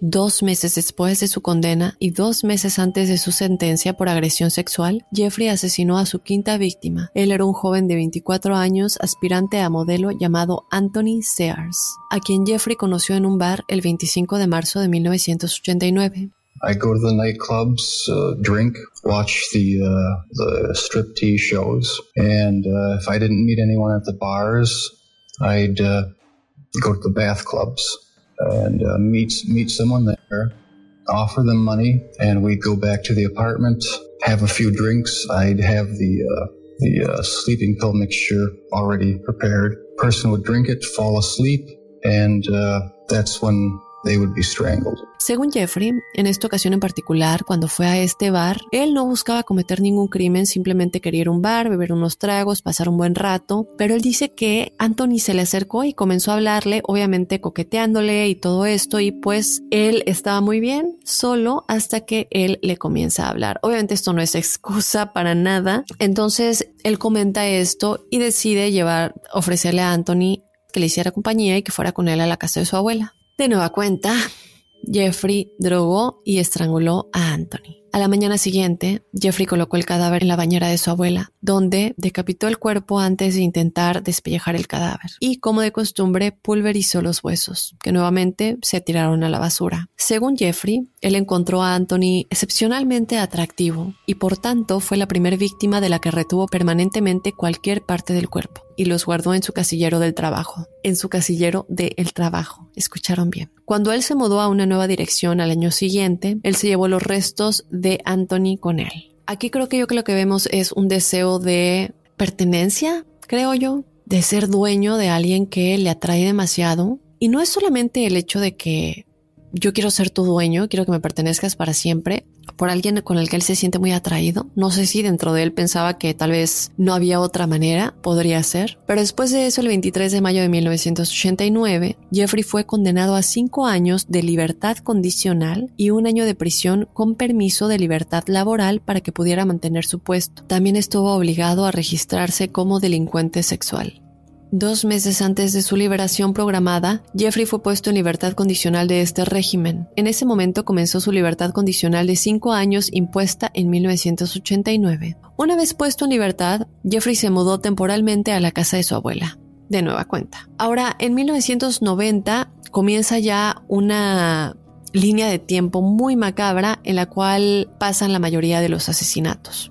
Dos meses después de su condena y dos meses antes de su sentencia por agresión sexual, Jeffrey asesinó a su quinta víctima. Él era un joven de 24 años, aspirante a modelo llamado Anthony Sears, a quien Jeffrey conoció en un bar el 25 de marzo de 1989. I go to the nightclubs, uh, drink, watch the uh, the strip tease shows, and uh, if I didn't meet anyone at the bars, I'd uh, go to the bath clubs and uh, meet meet someone there, offer them money, and we'd go back to the apartment, have a few drinks. I'd have the uh, the sleeping pill mixture already prepared. Person would drink it, fall asleep, and that's when they would be strangled. Según Jeffrey, en esta ocasión en particular, cuando fue a este bar, él no buscaba cometer ningún crimen, simplemente quería ir a un bar, beber unos tragos, pasar un buen rato, pero él dice que Anthony se le acercó y comenzó a hablarle, obviamente coqueteándole y todo esto, y pues él estaba muy bien, solo hasta que él le comienza a hablar. Obviamente esto no es excusa para nada, entonces él comenta esto y decide llevar, ofrecerle a Anthony que le hiciera compañía y que fuera con él a la casa de su abuela. De nueva cuenta, Jeffrey drogó y estranguló a Anthony. A la mañana siguiente, Jeffrey colocó el cadáver en la bañera de su abuela, donde decapitó el cuerpo antes de intentar despellejar el cadáver y, como de costumbre, pulverizó los huesos, que nuevamente se tiraron a la basura. Según Jeffrey, él encontró a Anthony excepcionalmente atractivo y por tanto fue la primera víctima de la que retuvo permanentemente cualquier parte del cuerpo y los guardó en su casillero del trabajo. En su casillero del el trabajo. Escucharon bien. Cuando él se mudó a una nueva dirección al año siguiente, él se llevó los restos de Anthony con él. Aquí creo que yo que lo que vemos es un deseo de pertenencia, creo yo, de ser dueño de alguien que le atrae demasiado. Y no es solamente el hecho de que yo quiero ser tu dueño, quiero que me pertenezcas para siempre, por alguien con el que él se siente muy atraído. No sé si dentro de él pensaba que tal vez no había otra manera, podría ser. Pero después de eso, el 23 de mayo de 1989, Jeffrey fue condenado a cinco años de libertad condicional y un año de prisión con permiso de libertad laboral para que pudiera mantener su puesto. También estuvo obligado a registrarse como delincuente sexual. Dos meses antes de su liberación programada, Jeffrey fue puesto en libertad condicional de este régimen. En ese momento comenzó su libertad condicional de cinco años impuesta en 1989. Una vez puesto en libertad, Jeffrey se mudó temporalmente a la casa de su abuela, de nueva cuenta. Ahora, en 1990 comienza ya una línea de tiempo muy macabra en la cual pasan la mayoría de los asesinatos.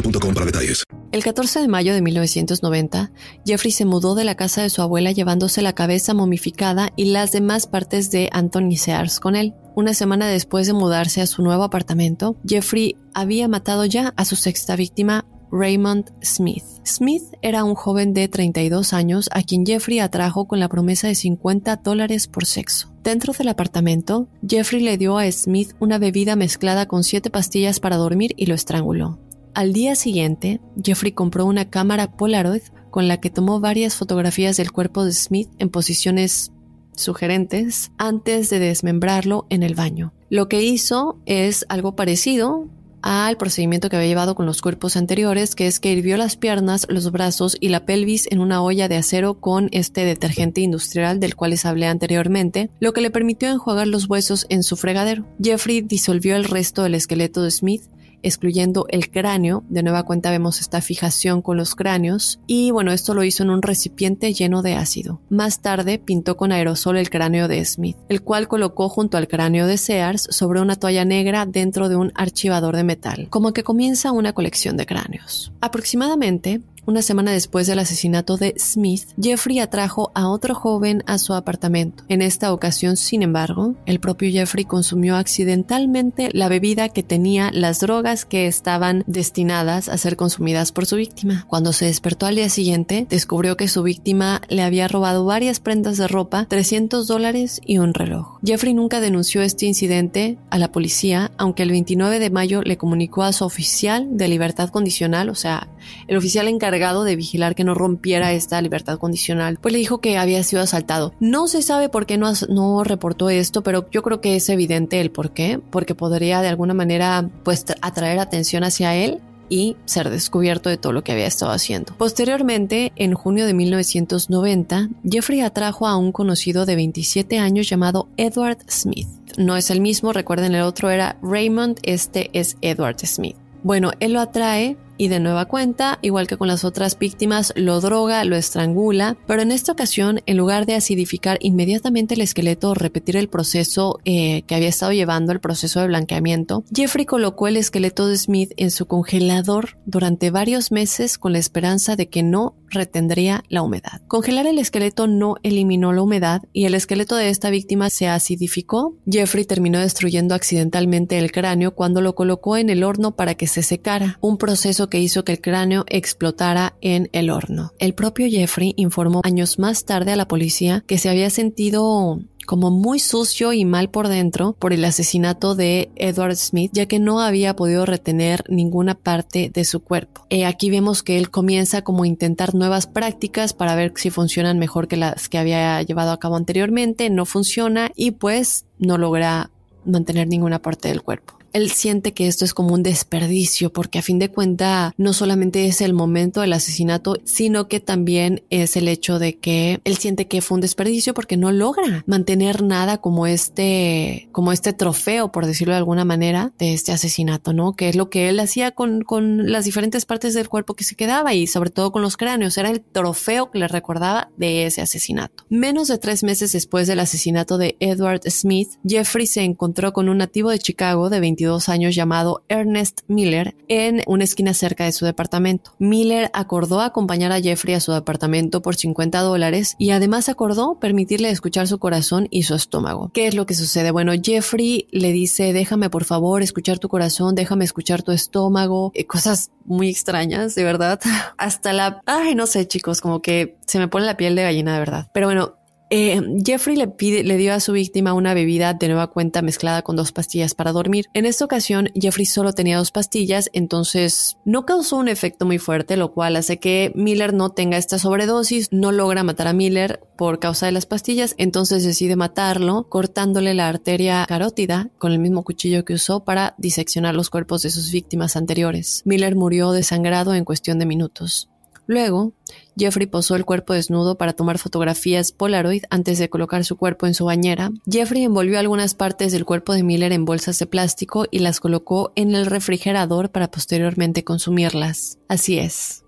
El 14 de mayo de 1990, Jeffrey se mudó de la casa de su abuela llevándose la cabeza momificada y las demás partes de Anthony Sears con él. Una semana después de mudarse a su nuevo apartamento, Jeffrey había matado ya a su sexta víctima, Raymond Smith. Smith era un joven de 32 años a quien Jeffrey atrajo con la promesa de 50 dólares por sexo. Dentro del apartamento, Jeffrey le dio a Smith una bebida mezclada con siete pastillas para dormir y lo estranguló. Al día siguiente, Jeffrey compró una cámara Polaroid con la que tomó varias fotografías del cuerpo de Smith en posiciones sugerentes antes de desmembrarlo en el baño. Lo que hizo es algo parecido al procedimiento que había llevado con los cuerpos anteriores, que es que hirvió las piernas, los brazos y la pelvis en una olla de acero con este detergente industrial del cual les hablé anteriormente, lo que le permitió enjuagar los huesos en su fregadero. Jeffrey disolvió el resto del esqueleto de Smith excluyendo el cráneo. De nueva cuenta vemos esta fijación con los cráneos. Y bueno, esto lo hizo en un recipiente lleno de ácido. Más tarde pintó con aerosol el cráneo de Smith, el cual colocó junto al cráneo de Sears sobre una toalla negra dentro de un archivador de metal, como que comienza una colección de cráneos. Aproximadamente una semana después del asesinato de Smith, Jeffrey atrajo a otro joven a su apartamento. En esta ocasión, sin embargo, el propio Jeffrey consumió accidentalmente la bebida que tenía las drogas que estaban destinadas a ser consumidas por su víctima. Cuando se despertó al día siguiente, descubrió que su víctima le había robado varias prendas de ropa, 300 dólares y un reloj. Jeffrey nunca denunció este incidente a la policía, aunque el 29 de mayo le comunicó a su oficial de libertad condicional, o sea, el oficial encargado de vigilar que no rompiera esta libertad condicional, pues le dijo que había sido asaltado. No se sabe por qué no, reportó esto, pero yo creo que es evidente el por qué, porque podría de alguna manera pues atraer atención hacia él y ser descubierto de todo lo que había estado haciendo. Posteriormente, en junio de 1990, Jeffrey atrajo a un conocido de 27 años llamado Edward Smith. No es el mismo, recuerden el otro era Raymond, este es Edward Smith. Bueno, él lo atrae y de nueva cuenta, igual que con las otras víctimas, lo droga, lo estrangula, pero en esta ocasión, en lugar de acidificar inmediatamente el esqueleto o repetir el proceso eh, que había estado llevando, el proceso de blanqueamiento, Jeffrey colocó el esqueleto de Smith en su congelador durante varios meses con la esperanza de que no retendría la humedad. Congelar el esqueleto no eliminó la humedad y el esqueleto de esta víctima se acidificó. Jeffrey terminó destruyendo accidentalmente el cráneo cuando lo colocó en el horno para que se secara, un proceso que hizo que el cráneo explotara en el horno. El propio Jeffrey informó años más tarde a la policía que se había sentido como muy sucio y mal por dentro por el asesinato de Edward Smith, ya que no había podido retener ninguna parte de su cuerpo. Eh, aquí vemos que él comienza como a intentar nuevas prácticas para ver si funcionan mejor que las que había llevado a cabo anteriormente, no funciona y pues no logra mantener ninguna parte del cuerpo él siente que esto es como un desperdicio porque a fin de cuenta no solamente es el momento del asesinato, sino que también es el hecho de que él siente que fue un desperdicio porque no logra mantener nada como este, como este trofeo, por decirlo de alguna manera, de este asesinato, ¿no? Que es lo que él hacía con, con las diferentes partes del cuerpo que se quedaba y sobre todo con los cráneos. Era el trofeo que le recordaba de ese asesinato. Menos de tres meses después del asesinato de Edward Smith, Jeffrey se encontró con un nativo de Chicago de 20 años llamado Ernest Miller en una esquina cerca de su departamento. Miller acordó acompañar a Jeffrey a su departamento por 50 dólares y además acordó permitirle escuchar su corazón y su estómago. ¿Qué es lo que sucede? Bueno, Jeffrey le dice, déjame por favor escuchar tu corazón, déjame escuchar tu estómago, eh, cosas muy extrañas, de verdad. Hasta la... Ay, no sé chicos, como que se me pone la piel de gallina, de verdad. Pero bueno, eh, Jeffrey le, pide, le dio a su víctima una bebida de nueva cuenta mezclada con dos pastillas para dormir. En esta ocasión, Jeffrey solo tenía dos pastillas, entonces no causó un efecto muy fuerte, lo cual hace que Miller no tenga esta sobredosis, no logra matar a Miller por causa de las pastillas, entonces decide matarlo cortándole la arteria carótida con el mismo cuchillo que usó para diseccionar los cuerpos de sus víctimas anteriores. Miller murió desangrado en cuestión de minutos. Luego, Jeffrey posó el cuerpo desnudo para tomar fotografías Polaroid antes de colocar su cuerpo en su bañera. Jeffrey envolvió algunas partes del cuerpo de Miller en bolsas de plástico y las colocó en el refrigerador para posteriormente consumirlas. Así es.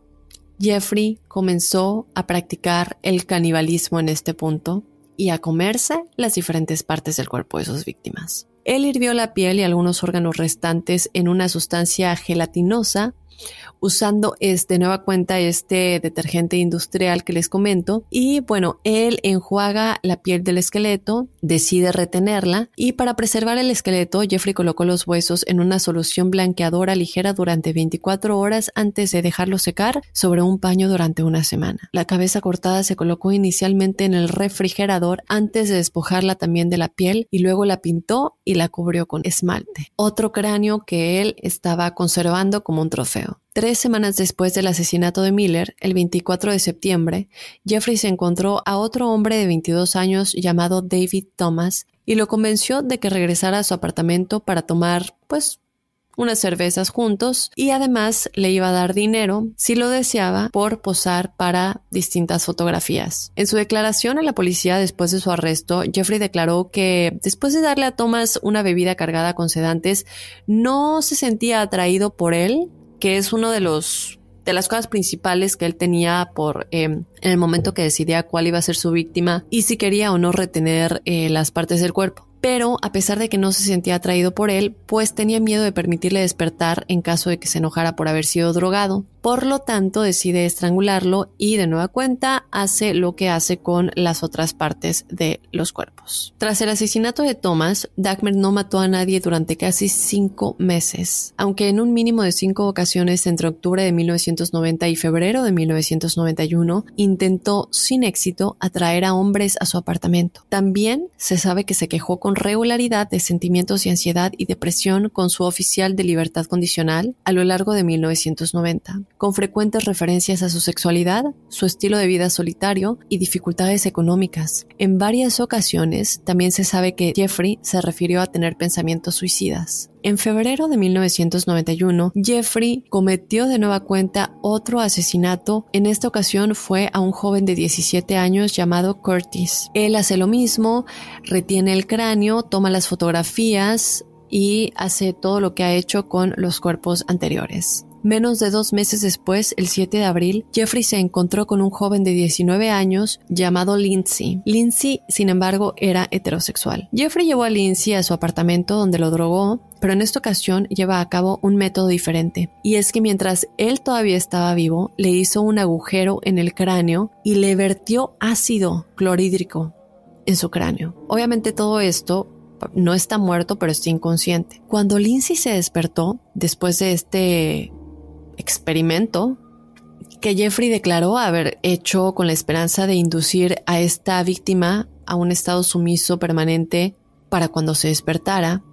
Jeffrey comenzó a practicar el canibalismo en este punto y a comerse las diferentes partes del cuerpo de sus víctimas. Él hirvió la piel y algunos órganos restantes en una sustancia gelatinosa usando este nueva cuenta este detergente industrial que les comento y bueno, él enjuaga la piel del esqueleto, decide retenerla y para preservar el esqueleto Jeffrey colocó los huesos en una solución blanqueadora ligera durante 24 horas antes de dejarlo secar sobre un paño durante una semana. La cabeza cortada se colocó inicialmente en el refrigerador antes de despojarla también de la piel y luego la pintó y la cubrió con esmalte. Otro cráneo que él estaba conservando como un trofeo. Tres semanas después del asesinato de Miller, el 24 de septiembre, Jeffrey se encontró a otro hombre de 22 años llamado David Thomas y lo convenció de que regresara a su apartamento para tomar, pues, unas cervezas juntos y además le iba a dar dinero si lo deseaba por posar para distintas fotografías. En su declaración a la policía después de su arresto, Jeffrey declaró que después de darle a Thomas una bebida cargada con sedantes, no se sentía atraído por él que es uno de los de las cosas principales que él tenía por em, en el momento que decidía cuál iba a ser su víctima y si quería o no retener eh, las partes del cuerpo pero a pesar de que no se sentía atraído por él, pues tenía miedo de permitirle despertar en caso de que se enojara por haber sido drogado. Por lo tanto, decide estrangularlo y de nueva cuenta hace lo que hace con las otras partes de los cuerpos. Tras el asesinato de Thomas, Dagmer no mató a nadie durante casi cinco meses, aunque en un mínimo de cinco ocasiones entre octubre de 1990 y febrero de 1991 intentó sin éxito atraer a hombres a su apartamento. También se sabe que se quejó con regularidad de sentimientos de ansiedad y depresión con su oficial de libertad condicional a lo largo de 1990, con frecuentes referencias a su sexualidad, su estilo de vida solitario y dificultades económicas. En varias ocasiones también se sabe que Jeffrey se refirió a tener pensamientos suicidas. En febrero de 1991, Jeffrey cometió de nueva cuenta otro asesinato. En esta ocasión fue a un joven de 17 años llamado Curtis. Él hace lo mismo, retiene el cráneo, toma las fotografías y hace todo lo que ha hecho con los cuerpos anteriores. Menos de dos meses después, el 7 de abril, Jeffrey se encontró con un joven de 19 años llamado Lindsay. Lindsay, sin embargo, era heterosexual. Jeffrey llevó a Lindsay a su apartamento donde lo drogó, pero en esta ocasión lleva a cabo un método diferente. Y es que mientras él todavía estaba vivo, le hizo un agujero en el cráneo y le vertió ácido clorhídrico en su cráneo. Obviamente todo esto no está muerto, pero está inconsciente. Cuando Lindsay se despertó, después de este experimento que Jeffrey declaró haber hecho con la esperanza de inducir a esta víctima a un estado sumiso permanente para cuando se despertara.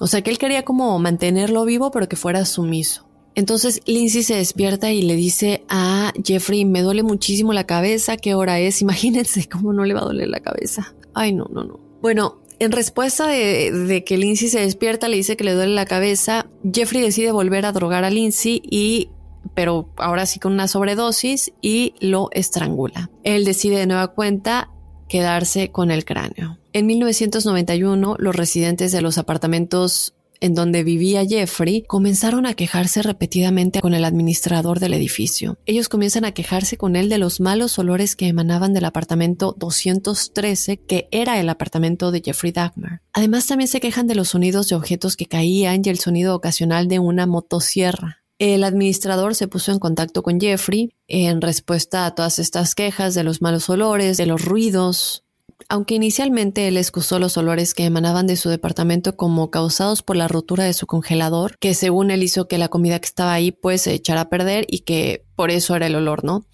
O sea que él quería como mantenerlo vivo pero que fuera sumiso. Entonces Lindsay se despierta y le dice a Jeffrey, me duele muchísimo la cabeza, ¿qué hora es? Imagínense cómo no le va a doler la cabeza. Ay, no, no, no. Bueno, en respuesta de, que Lindsay se despierta, le dice que le duele la cabeza, Jeffrey decide volver a drogar a Lindsay y pero ahora sí con una sobredosis y lo estrangula. Él decide de nueva cuenta quedarse con el cráneo. En 1991, los residentes de los apartamentos en donde vivía Jeffrey, comenzaron a quejarse repetidamente con el administrador del edificio. Ellos comienzan a quejarse con él de los malos olores que emanaban del apartamento 213, que era el apartamento de Jeffrey Dagmar. Además, también se quejan de los sonidos de objetos que caían y el sonido ocasional de una motosierra. El administrador se puso en contacto con Jeffrey en respuesta a todas estas quejas de los malos olores, de los ruidos, aunque inicialmente él excusó los olores que emanaban de su departamento como causados por la rotura de su congelador, que según él hizo que la comida que estaba ahí pues se echara a perder y que por eso era el olor, ¿no?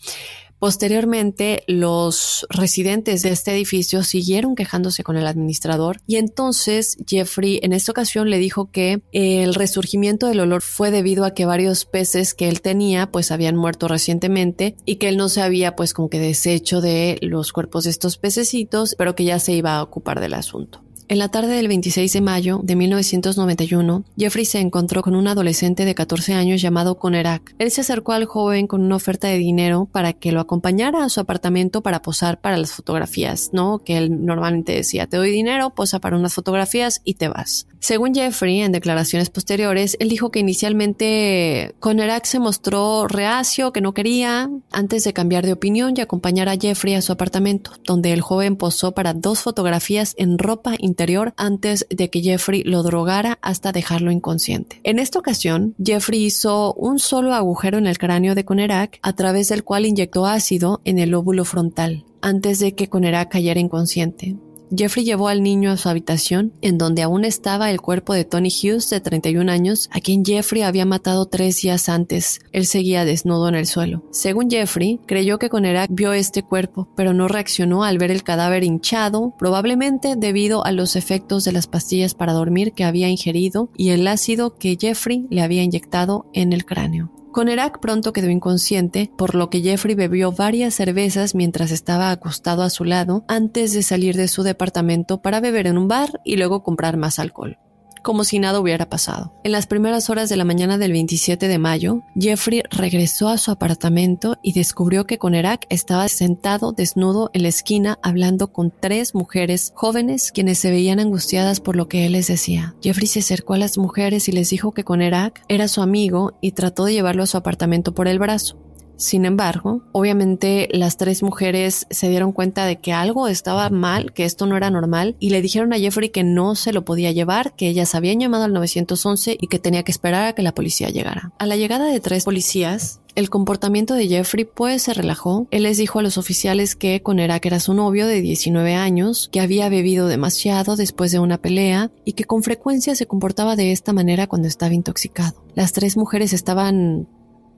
Posteriormente, los residentes de este edificio siguieron quejándose con el administrador y entonces Jeffrey en esta ocasión le dijo que el resurgimiento del olor fue debido a que varios peces que él tenía pues habían muerto recientemente y que él no se había pues como que deshecho de los cuerpos de estos pececitos, pero que ya se iba a ocupar del asunto. En la tarde del 26 de mayo de 1991, Jeffrey se encontró con un adolescente de 14 años llamado Conerak. Él se acercó al joven con una oferta de dinero para que lo acompañara a su apartamento para posar para las fotografías, ¿no? Que él normalmente decía, te doy dinero, posa para unas fotografías y te vas. Según Jeffrey, en declaraciones posteriores, él dijo que inicialmente Conerak se mostró reacio, que no quería, antes de cambiar de opinión y acompañar a Jeffrey a su apartamento, donde el joven posó para dos fotografías en ropa interior antes de que Jeffrey lo drogara hasta dejarlo inconsciente. En esta ocasión, Jeffrey hizo un solo agujero en el cráneo de Conerak a través del cual inyectó ácido en el lóbulo frontal antes de que Conerak cayera inconsciente. Jeffrey llevó al niño a su habitación, en donde aún estaba el cuerpo de Tony Hughes, de 31 años, a quien Jeffrey había matado tres días antes. Él seguía desnudo en el suelo. Según Jeffrey, creyó que Conerak vio este cuerpo, pero no reaccionó al ver el cadáver hinchado, probablemente debido a los efectos de las pastillas para dormir que había ingerido y el ácido que Jeffrey le había inyectado en el cráneo. Conerak pronto quedó inconsciente, por lo que Jeffrey bebió varias cervezas mientras estaba acostado a su lado antes de salir de su departamento para beber en un bar y luego comprar más alcohol como si nada hubiera pasado. En las primeras horas de la mañana del 27 de mayo, Jeffrey regresó a su apartamento y descubrió que Conerak estaba sentado desnudo en la esquina hablando con tres mujeres jóvenes quienes se veían angustiadas por lo que él les decía. Jeffrey se acercó a las mujeres y les dijo que Conerak era su amigo y trató de llevarlo a su apartamento por el brazo. Sin embargo, obviamente las tres mujeres se dieron cuenta de que algo estaba mal, que esto no era normal, y le dijeron a Jeffrey que no se lo podía llevar, que ellas habían llamado al 911 y que tenía que esperar a que la policía llegara. A la llegada de tres policías, el comportamiento de Jeffrey pues se relajó. Él les dijo a los oficiales que Conerak era su novio de 19 años, que había bebido demasiado después de una pelea y que con frecuencia se comportaba de esta manera cuando estaba intoxicado. Las tres mujeres estaban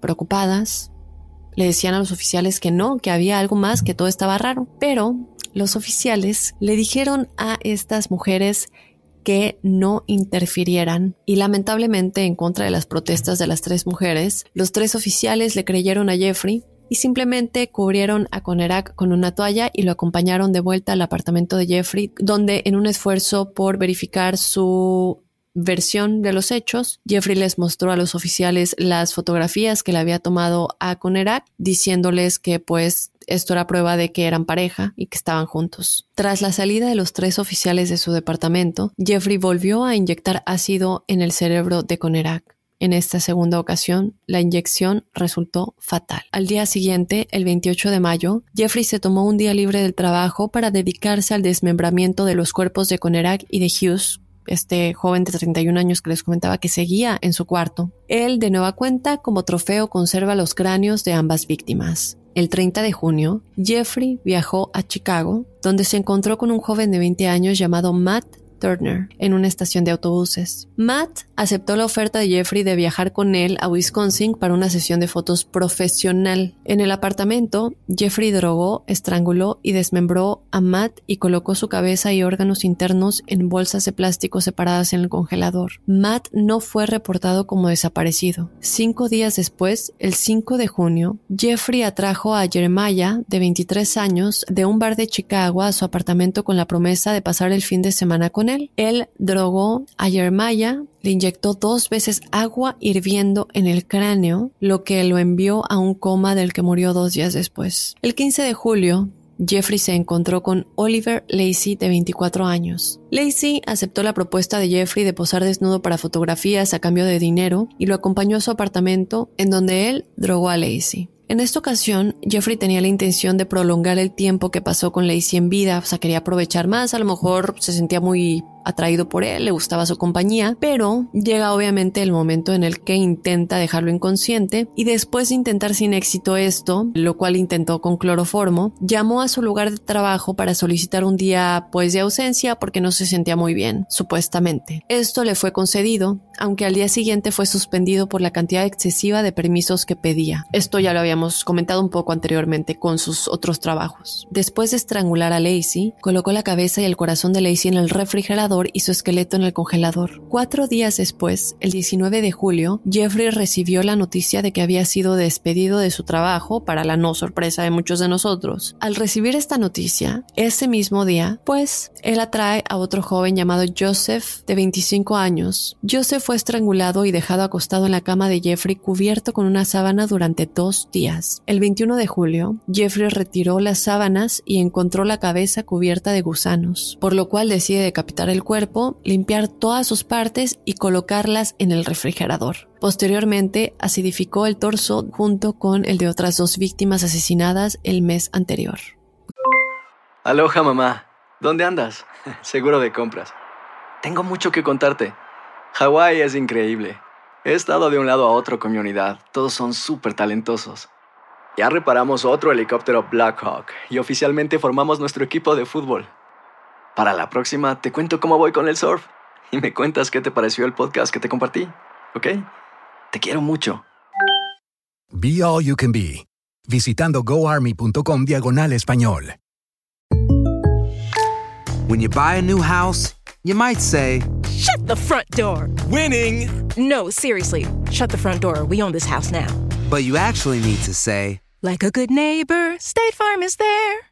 preocupadas, le decían a los oficiales que no, que había algo más, que todo estaba raro. Pero los oficiales le dijeron a estas mujeres que no interfirieran y lamentablemente en contra de las protestas de las tres mujeres, los tres oficiales le creyeron a Jeffrey y simplemente cubrieron a Conerak con una toalla y lo acompañaron de vuelta al apartamento de Jeffrey, donde en un esfuerzo por verificar su versión de los hechos, Jeffrey les mostró a los oficiales las fotografías que le había tomado a Conerak, diciéndoles que pues esto era prueba de que eran pareja y que estaban juntos. Tras la salida de los tres oficiales de su departamento, Jeffrey volvió a inyectar ácido en el cerebro de Conerak. En esta segunda ocasión, la inyección resultó fatal. Al día siguiente, el 28 de mayo, Jeffrey se tomó un día libre del trabajo para dedicarse al desmembramiento de los cuerpos de Conerak y de Hughes, este joven de 31 años que les comentaba que seguía en su cuarto. Él, de nueva cuenta, como trofeo conserva los cráneos de ambas víctimas. El 30 de junio, Jeffrey viajó a Chicago, donde se encontró con un joven de 20 años llamado Matt Turner en una estación de autobuses. Matt aceptó la oferta de Jeffrey de viajar con él a Wisconsin para una sesión de fotos profesional. En el apartamento, Jeffrey drogó, estranguló y desmembró a Matt y colocó su cabeza y órganos internos en bolsas de plástico separadas en el congelador. Matt no fue reportado como desaparecido. Cinco días después, el 5 de junio, Jeffrey atrajo a Jeremiah, de 23 años, de un bar de Chicago a su apartamento con la promesa de pasar el fin de semana con él. Él drogó a Jeremiah, le inyectó dos veces agua hirviendo en el cráneo, lo que lo envió a un coma del que murió dos días después. El 15 de julio, Jeffrey se encontró con Oliver Lacey de 24 años. Lacey aceptó la propuesta de Jeffrey de posar desnudo para fotografías a cambio de dinero y lo acompañó a su apartamento en donde él drogó a Lacey. En esta ocasión, Jeffrey tenía la intención de prolongar el tiempo que pasó con Lacey en vida, o sea, quería aprovechar más, a lo mejor se sentía muy atraído por él, le gustaba su compañía, pero llega obviamente el momento en el que intenta dejarlo inconsciente y después de intentar sin éxito esto, lo cual intentó con cloroformo, llamó a su lugar de trabajo para solicitar un día pues de ausencia porque no se sentía muy bien, supuestamente. Esto le fue concedido, aunque al día siguiente fue suspendido por la cantidad excesiva de permisos que pedía. Esto ya lo habíamos comentado un poco anteriormente con sus otros trabajos. Después de estrangular a Lacey, colocó la cabeza y el corazón de Lacey en el refrigerador y su esqueleto en el congelador. Cuatro días después, el 19 de julio, Jeffrey recibió la noticia de que había sido despedido de su trabajo para la no sorpresa de muchos de nosotros. Al recibir esta noticia, ese mismo día, pues, él atrae a otro joven llamado Joseph, de 25 años. Joseph fue estrangulado y dejado acostado en la cama de Jeffrey cubierto con una sábana durante dos días. El 21 de julio, Jeffrey retiró las sábanas y encontró la cabeza cubierta de gusanos, por lo cual decide decapitar el cuerpo, limpiar todas sus partes y colocarlas en el refrigerador. Posteriormente, acidificó el torso junto con el de otras dos víctimas asesinadas el mes anterior. Aloha mamá, ¿dónde andas? Seguro de compras. Tengo mucho que contarte. Hawái es increíble. He estado de un lado a otro con mi unidad. Todos son súper talentosos. Ya reparamos otro helicóptero Blackhawk y oficialmente formamos nuestro equipo de fútbol. Para la próxima te cuento cómo voy con el surf y me cuentas qué te pareció el podcast que te compartí, ¿ok? Te quiero mucho. Be All You Can Be, visitando goarmy.com diagonal español. When you buy a new house, you might say, Shut the front door! Winning! No, seriously, shut the front door. We own this house now. But you actually need to say, Like a good neighbor, State Farm is there.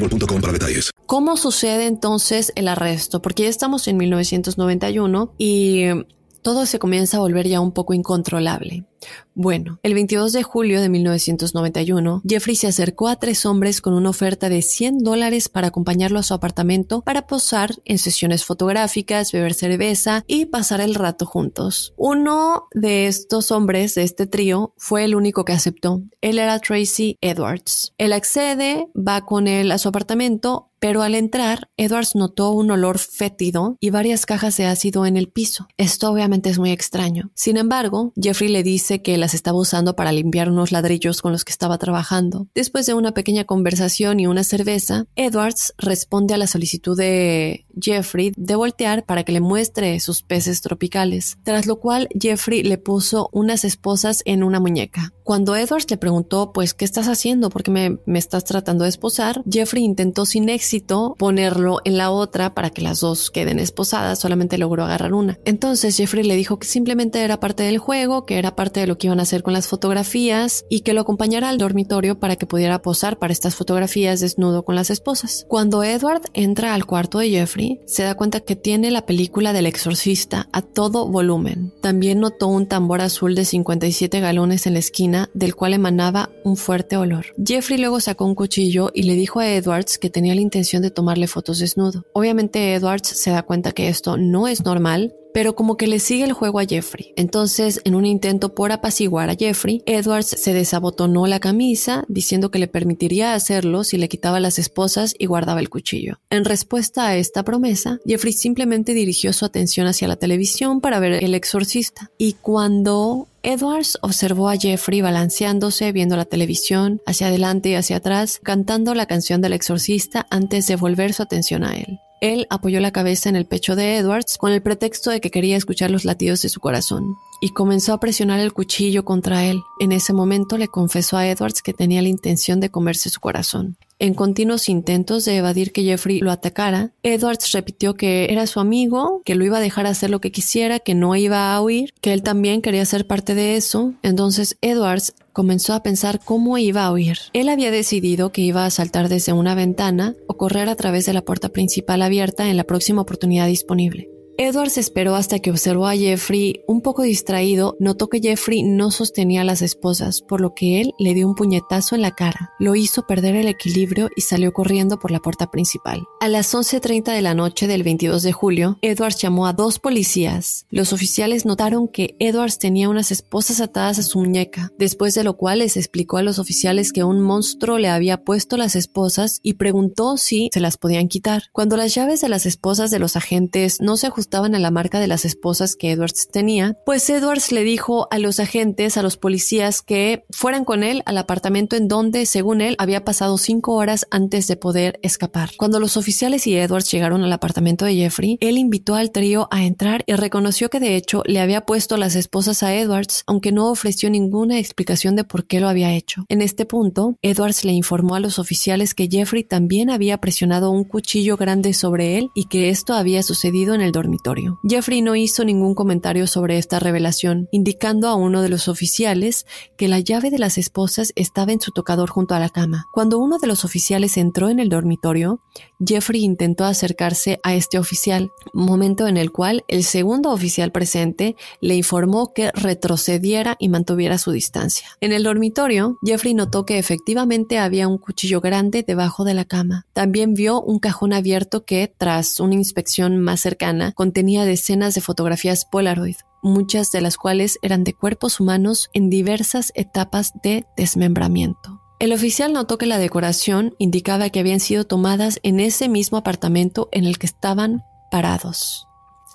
¿Cómo sucede entonces el arresto? Porque ya estamos en 1991 y todo se comienza a volver ya un poco incontrolable. Bueno, el 22 de julio de 1991, Jeffrey se acercó a tres hombres con una oferta de 100 dólares para acompañarlo a su apartamento para posar en sesiones fotográficas, beber cerveza y pasar el rato juntos. Uno de estos hombres de este trío fue el único que aceptó. Él era Tracy Edwards. Él accede, va con él a su apartamento, pero al entrar, Edwards notó un olor fétido y varias cajas de ácido en el piso. Esto obviamente es muy extraño. Sin embargo, Jeffrey le dice que las estaba usando para limpiar unos ladrillos con los que estaba trabajando. Después de una pequeña conversación y una cerveza, Edwards responde a la solicitud de Jeffrey de voltear para que le muestre sus peces tropicales, tras lo cual Jeffrey le puso unas esposas en una muñeca. Cuando Edwards le preguntó, pues, ¿qué estás haciendo? ¿Por qué me, me estás tratando de esposar? Jeffrey intentó sin éxito ponerlo en la otra para que las dos queden esposadas, solamente logró agarrar una. Entonces Jeffrey le dijo que simplemente era parte del juego, que era parte de lo que iban a hacer con las fotografías y que lo acompañara al dormitorio para que pudiera posar para estas fotografías desnudo con las esposas. Cuando Edward entra al cuarto de Jeffrey, Se da cuenta que tiene la película del exorcista a todo volumen. También notó un tambor azul de 57 galones en la esquina, del cual emanaba un fuerte olor. Jeffrey luego sacó un cuchillo y le dijo a Edwards que tenía la intención de tomarle fotos desnudo. Obviamente Edwards se da cuenta que esto no es normal, pero como que le sigue el juego a Jeffrey. Entonces, en un intento por apaciguar a Jeffrey, Edwards se desabotonó la camisa, diciendo que le permitiría hacerlo si le quitaba las esposas y guardaba el cuchillo. En respuesta a esta promesa, Jeffrey simplemente dirigió su atención hacia la televisión para ver El Exorcista. Y cuando Edwards observó a Jeffrey balanceándose, viendo la televisión, hacia adelante y hacia atrás, cantando la canción del exorcista antes de volver su atención a él. Él apoyó la cabeza en el pecho de Edwards con el pretexto de que quería escuchar los latidos de su corazón y comenzó a presionar el cuchillo contra él. En ese momento le confesó a Edwards que tenía la intención de comerse su corazón. En continuos intentos de evadir que Jeffrey lo atacara, Edwards repitió que era su amigo, que lo iba a dejar hacer lo que quisiera, que no iba a huir, que él también quería ser parte de eso. Entonces Edwards comenzó a pensar cómo iba a huir. Él había decidido que iba a saltar desde una ventana o correr a través de la puerta principal abierta en la próxima oportunidad disponible. Edwards esperó hasta que observó a Jeffrey un poco distraído, notó que Jeffrey no sostenía a las esposas, por lo que él le dio un puñetazo en la cara. Lo hizo perder el equilibrio y salió corriendo por la puerta principal. A las 11.30 de la noche del 22 de julio, Edwards llamó a dos policías. Los oficiales notaron que Edwards tenía unas esposas atadas a su muñeca, después de lo cual les explicó a los oficiales que un monstruo le había puesto las esposas y preguntó si se las podían quitar. Cuando las llaves de las esposas de los agentes no se ajustaron estaban a la marca de las esposas que Edwards tenía, pues Edwards le dijo a los agentes, a los policías, que fueran con él al apartamento en donde, según él, había pasado cinco horas antes de poder escapar. Cuando los oficiales y Edwards llegaron al apartamento de Jeffrey, él invitó al trío a entrar y reconoció que de hecho le había puesto las esposas a Edwards, aunque no ofreció ninguna explicación de por qué lo había hecho. En este punto, Edwards le informó a los oficiales que Jeffrey también había presionado un cuchillo grande sobre él y que esto había sucedido en el dormitorio Jeffrey no hizo ningún comentario sobre esta revelación, indicando a uno de los oficiales que la llave de las esposas estaba en su tocador junto a la cama. Cuando uno de los oficiales entró en el dormitorio, Jeffrey intentó acercarse a este oficial, momento en el cual el segundo oficial presente le informó que retrocediera y mantuviera su distancia. En el dormitorio, Jeffrey notó que efectivamente había un cuchillo grande debajo de la cama. También vio un cajón abierto que, tras una inspección más cercana, contenía decenas de fotografías Polaroid, muchas de las cuales eran de cuerpos humanos en diversas etapas de desmembramiento. El oficial notó que la decoración indicaba que habían sido tomadas en ese mismo apartamento en el que estaban parados.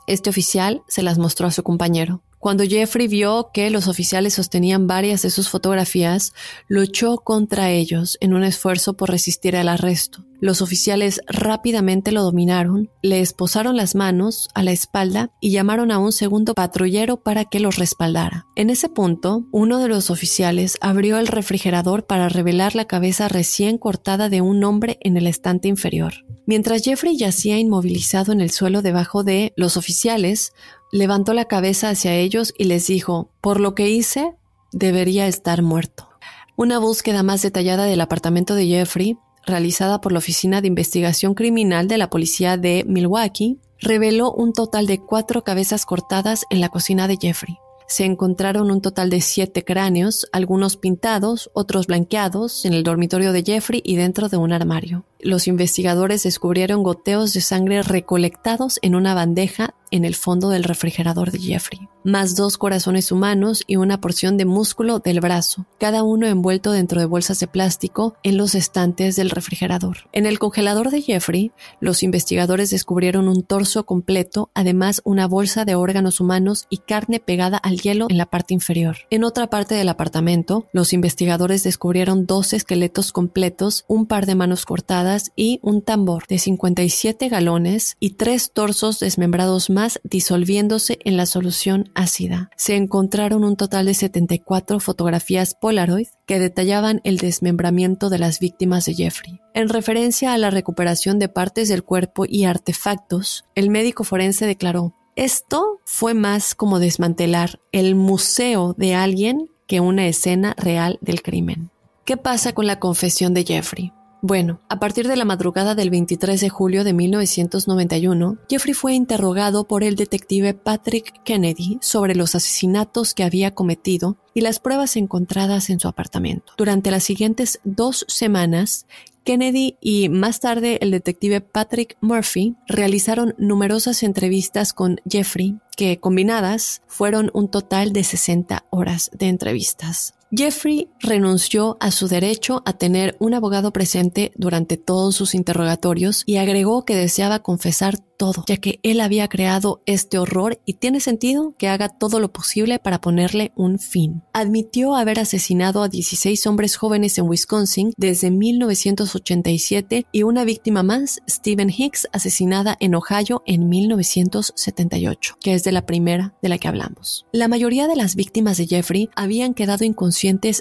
Este oficial se las mostró a su compañero. Cuando Jeffrey vio que los oficiales sostenían varias de sus fotografías, luchó contra ellos en un esfuerzo por resistir al arresto. Los oficiales rápidamente lo dominaron, le esposaron las manos a la espalda y llamaron a un segundo patrullero para que los respaldara. En ese punto, uno de los oficiales abrió el refrigerador para revelar la cabeza recién cortada de un hombre en el estante inferior. Mientras Jeffrey yacía inmovilizado en el suelo debajo de los oficiales, levantó la cabeza hacia ellos y les dijo, por lo que hice, debería estar muerto. Una búsqueda más detallada del apartamento de Jeffrey realizada por la Oficina de Investigación Criminal de la Policía de Milwaukee, reveló un total de cuatro cabezas cortadas en la cocina de Jeffrey se encontraron un total de siete cráneos, algunos pintados, otros blanqueados, en el dormitorio de Jeffrey y dentro de un armario. Los investigadores descubrieron goteos de sangre recolectados en una bandeja en el fondo del refrigerador de Jeffrey, más dos corazones humanos y una porción de músculo del brazo, cada uno envuelto dentro de bolsas de plástico en los estantes del refrigerador. En el congelador de Jeffrey, los investigadores descubrieron un torso completo, además una bolsa de órganos humanos y carne pegada al hielo en la parte inferior. En otra parte del apartamento, los investigadores descubrieron dos esqueletos completos, un par de manos cortadas y un tambor de 57 galones y tres torsos desmembrados más disolviéndose en la solución ácida. Se encontraron un total de 74 fotografías Polaroid que detallaban el desmembramiento de las víctimas de Jeffrey. En referencia a la recuperación de partes del cuerpo y artefactos, el médico forense declaró esto fue más como desmantelar el museo de alguien que una escena real del crimen. ¿Qué pasa con la confesión de Jeffrey? Bueno, a partir de la madrugada del 23 de julio de 1991, Jeffrey fue interrogado por el detective Patrick Kennedy sobre los asesinatos que había cometido y las pruebas encontradas en su apartamento. Durante las siguientes dos semanas, Kennedy y más tarde el detective Patrick Murphy realizaron numerosas entrevistas con Jeffrey que combinadas fueron un total de 60 horas de entrevistas. Jeffrey renunció a su derecho a tener un abogado presente durante todos sus interrogatorios y agregó que deseaba confesar todo, ya que él había creado este horror y tiene sentido que haga todo lo posible para ponerle un fin. Admitió haber asesinado a 16 hombres jóvenes en Wisconsin desde 1987 y una víctima más, Stephen Hicks, asesinada en Ohio en 1978, que es de la primera de la que hablamos. La mayoría de las víctimas de Jeffrey habían quedado inconscientes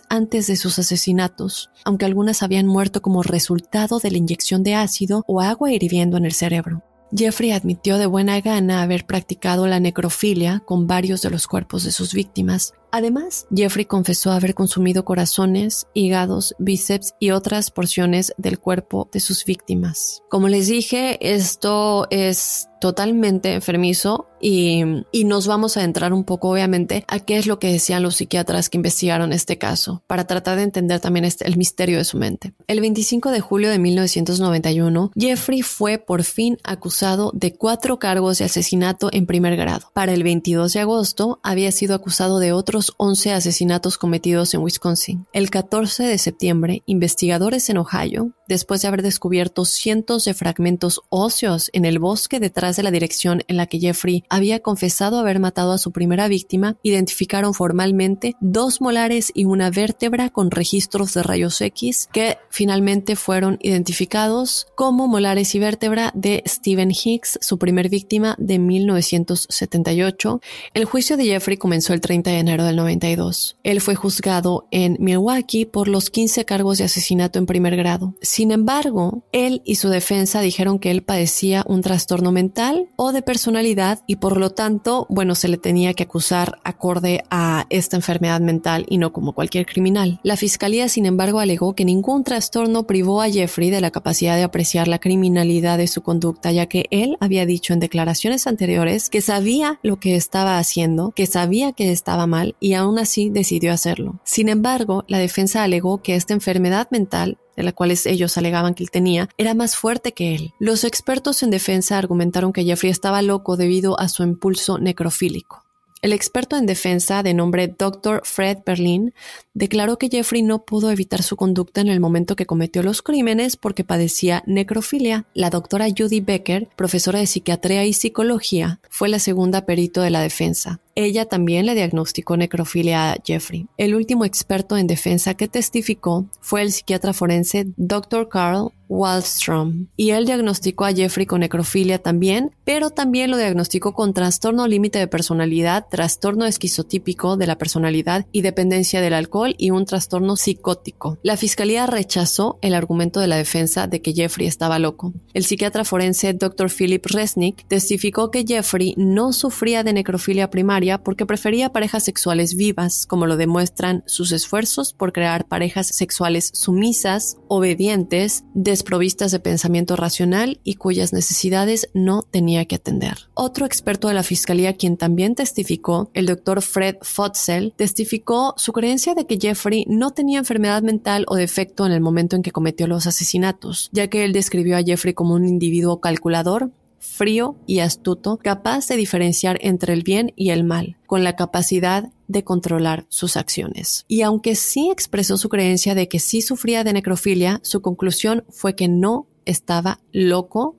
antes de sus asesinatos, aunque algunas habían muerto como resultado de la inyección de ácido o agua hirviendo en el cerebro. Jeffrey admitió de buena gana haber practicado la necrofilia con varios de los cuerpos de sus víctimas. Además, Jeffrey confesó haber consumido corazones, hígados, bíceps y otras porciones del cuerpo de sus víctimas. Como les dije, esto es totalmente enfermizo y, y, nos vamos a entrar un poco obviamente a qué es lo que decían los psiquiatras que investigaron este caso para tratar de entender también este, el misterio de su mente. El 25 de julio de 1991, Jeffrey fue por fin acusado de cuatro cargos de asesinato en primer grado. Para el 22 de agosto había sido acusado de otros 11 asesinatos cometidos en Wisconsin. El 14 de septiembre, investigadores en Ohio, después de haber descubierto cientos de fragmentos óseos en el bosque detrás de la dirección en la que Jeffrey había confesado haber matado a su primera víctima, identificaron formalmente dos molares y una vértebra con registros de rayos X que finalmente fueron identificados como molares y vértebra de Stephen Hicks, su primer víctima de 1978. El juicio de Jeffrey comenzó el 30 de enero del 92. Él fue juzgado en Milwaukee por los 15 cargos de asesinato en primer grado. Sin embargo, él y su defensa dijeron que él padecía un trastorno mental o de personalidad y por lo tanto, bueno, se le tenía que acusar acorde a esta enfermedad mental y no como cualquier criminal. La fiscalía, sin embargo, alegó que ningún trastorno privó a Jeffrey de la capacidad de apreciar la criminalidad de su conducta, ya que él había dicho en declaraciones anteriores que sabía lo que estaba haciendo, que sabía que estaba mal y aún así decidió hacerlo. Sin embargo, la defensa alegó que esta enfermedad mental de la cual ellos alegaban que él tenía, era más fuerte que él. Los expertos en defensa argumentaron que Jeffrey estaba loco debido a su impulso necrofílico. El experto en defensa, de nombre Dr. Fred Berlin, declaró que Jeffrey no pudo evitar su conducta en el momento que cometió los crímenes porque padecía necrofilia. La doctora Judy Becker, profesora de psiquiatría y psicología, fue la segunda perito de la defensa. Ella también le diagnosticó necrofilia a Jeffrey. El último experto en defensa que testificó fue el psiquiatra forense Dr. Carl Wallstrom y él diagnosticó a Jeffrey con necrofilia también, pero también lo diagnosticó con trastorno límite de personalidad, trastorno esquizotípico de la personalidad y dependencia del alcohol y un trastorno psicótico. La fiscalía rechazó el argumento de la defensa de que Jeffrey estaba loco. El psiquiatra forense Dr. Philip Resnick testificó que Jeffrey no sufría de necrofilia primaria porque prefería parejas sexuales vivas, como lo demuestran sus esfuerzos por crear parejas sexuales sumisas, obedientes, desprovistas de pensamiento racional y cuyas necesidades no tenía que atender. Otro experto de la fiscalía, quien también testificó, el doctor Fred Fotzel, testificó su creencia de que Jeffrey no tenía enfermedad mental o defecto en el momento en que cometió los asesinatos, ya que él describió a Jeffrey como un individuo calculador, frío y astuto, capaz de diferenciar entre el bien y el mal, con la capacidad de controlar sus acciones. Y aunque sí expresó su creencia de que sí sufría de necrofilia, su conclusión fue que no estaba loco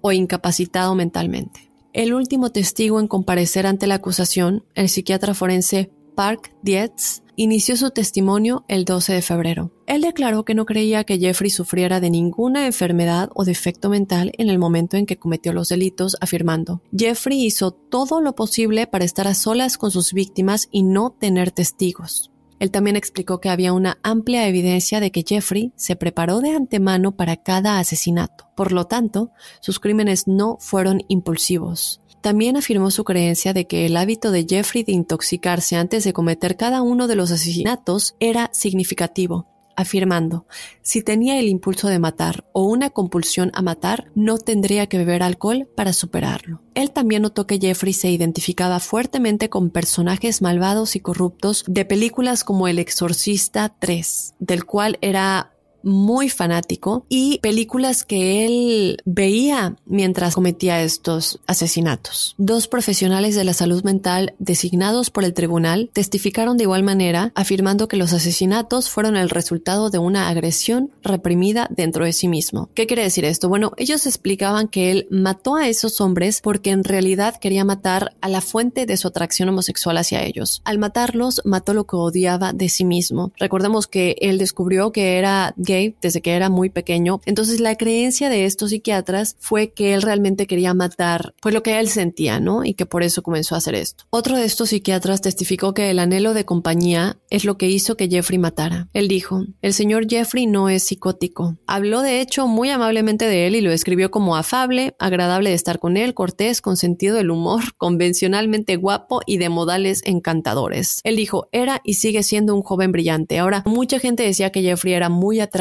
o incapacitado mentalmente. El último testigo en comparecer ante la acusación, el psiquiatra forense Park Dietz, inició su testimonio el 12 de febrero. Él declaró que no creía que Jeffrey sufriera de ninguna enfermedad o defecto mental en el momento en que cometió los delitos, afirmando, Jeffrey hizo todo lo posible para estar a solas con sus víctimas y no tener testigos. Él también explicó que había una amplia evidencia de que Jeffrey se preparó de antemano para cada asesinato. Por lo tanto, sus crímenes no fueron impulsivos. También afirmó su creencia de que el hábito de Jeffrey de intoxicarse antes de cometer cada uno de los asesinatos era significativo, afirmando, si tenía el impulso de matar o una compulsión a matar, no tendría que beber alcohol para superarlo. Él también notó que Jeffrey se identificaba fuertemente con personajes malvados y corruptos de películas como El Exorcista 3, del cual era muy fanático y películas que él veía mientras cometía estos asesinatos. Dos profesionales de la salud mental designados por el tribunal testificaron de igual manera afirmando que los asesinatos fueron el resultado de una agresión reprimida dentro de sí mismo. ¿Qué quiere decir esto? Bueno, ellos explicaban que él mató a esos hombres porque en realidad quería matar a la fuente de su atracción homosexual hacia ellos. Al matarlos, mató lo que odiaba de sí mismo. Recordemos que él descubrió que era desde que era muy pequeño. Entonces la creencia de estos psiquiatras fue que él realmente quería matar, pues lo que él sentía, ¿no? Y que por eso comenzó a hacer esto. Otro de estos psiquiatras testificó que el anhelo de compañía es lo que hizo que Jeffrey matara. Él dijo, el señor Jeffrey no es psicótico. Habló de hecho muy amablemente de él y lo escribió como afable, agradable de estar con él, cortés, con sentido del humor, convencionalmente guapo y de modales encantadores. Él dijo, era y sigue siendo un joven brillante. Ahora, mucha gente decía que Jeffrey era muy atractivo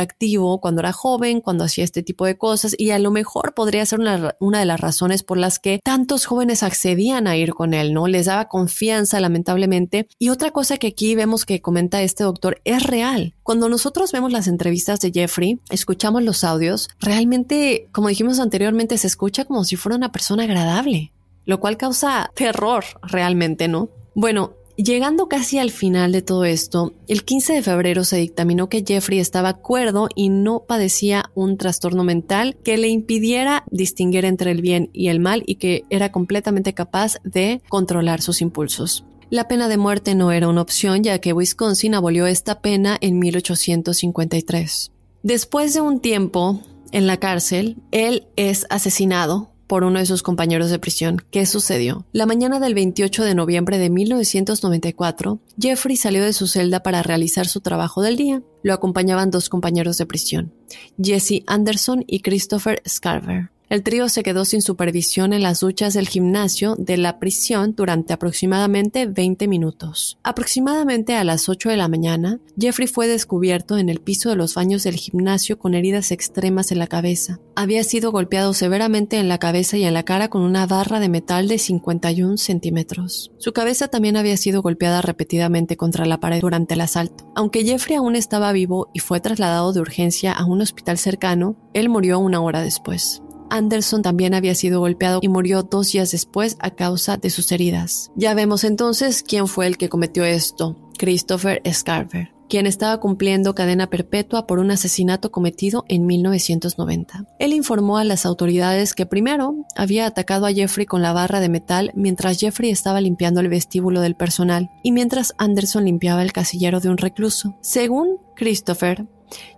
cuando era joven, cuando hacía este tipo de cosas y a lo mejor podría ser una, una de las razones por las que tantos jóvenes accedían a ir con él, ¿no? Les daba confianza, lamentablemente. Y otra cosa que aquí vemos que comenta este doctor es real. Cuando nosotros vemos las entrevistas de Jeffrey, escuchamos los audios, realmente, como dijimos anteriormente, se escucha como si fuera una persona agradable, lo cual causa terror realmente, ¿no? Bueno, Llegando casi al final de todo esto, el 15 de febrero se dictaminó que Jeffrey estaba cuerdo y no padecía un trastorno mental que le impidiera distinguir entre el bien y el mal y que era completamente capaz de controlar sus impulsos. La pena de muerte no era una opción ya que Wisconsin abolió esta pena en 1853. Después de un tiempo en la cárcel, él es asesinado por uno de sus compañeros de prisión. ¿Qué sucedió? La mañana del 28 de noviembre de 1994, Jeffrey salió de su celda para realizar su trabajo del día. Lo acompañaban dos compañeros de prisión, Jesse Anderson y Christopher Scarver. El trío se quedó sin supervisión en las duchas del gimnasio de la prisión durante aproximadamente 20 minutos. Aproximadamente a las 8 de la mañana, Jeffrey fue descubierto en el piso de los baños del gimnasio con heridas extremas en la cabeza. Había sido golpeado severamente en la cabeza y en la cara con una barra de metal de 51 centímetros. Su cabeza también había sido golpeada repetidamente contra la pared durante el asalto. Aunque Jeffrey aún estaba vivo y fue trasladado de urgencia a un hospital cercano, él murió una hora después. Anderson también había sido golpeado y murió dos días después a causa de sus heridas. Ya vemos entonces quién fue el que cometió esto, Christopher Scarver, quien estaba cumpliendo cadena perpetua por un asesinato cometido en 1990. Él informó a las autoridades que primero había atacado a Jeffrey con la barra de metal mientras Jeffrey estaba limpiando el vestíbulo del personal y mientras Anderson limpiaba el casillero de un recluso. Según Christopher,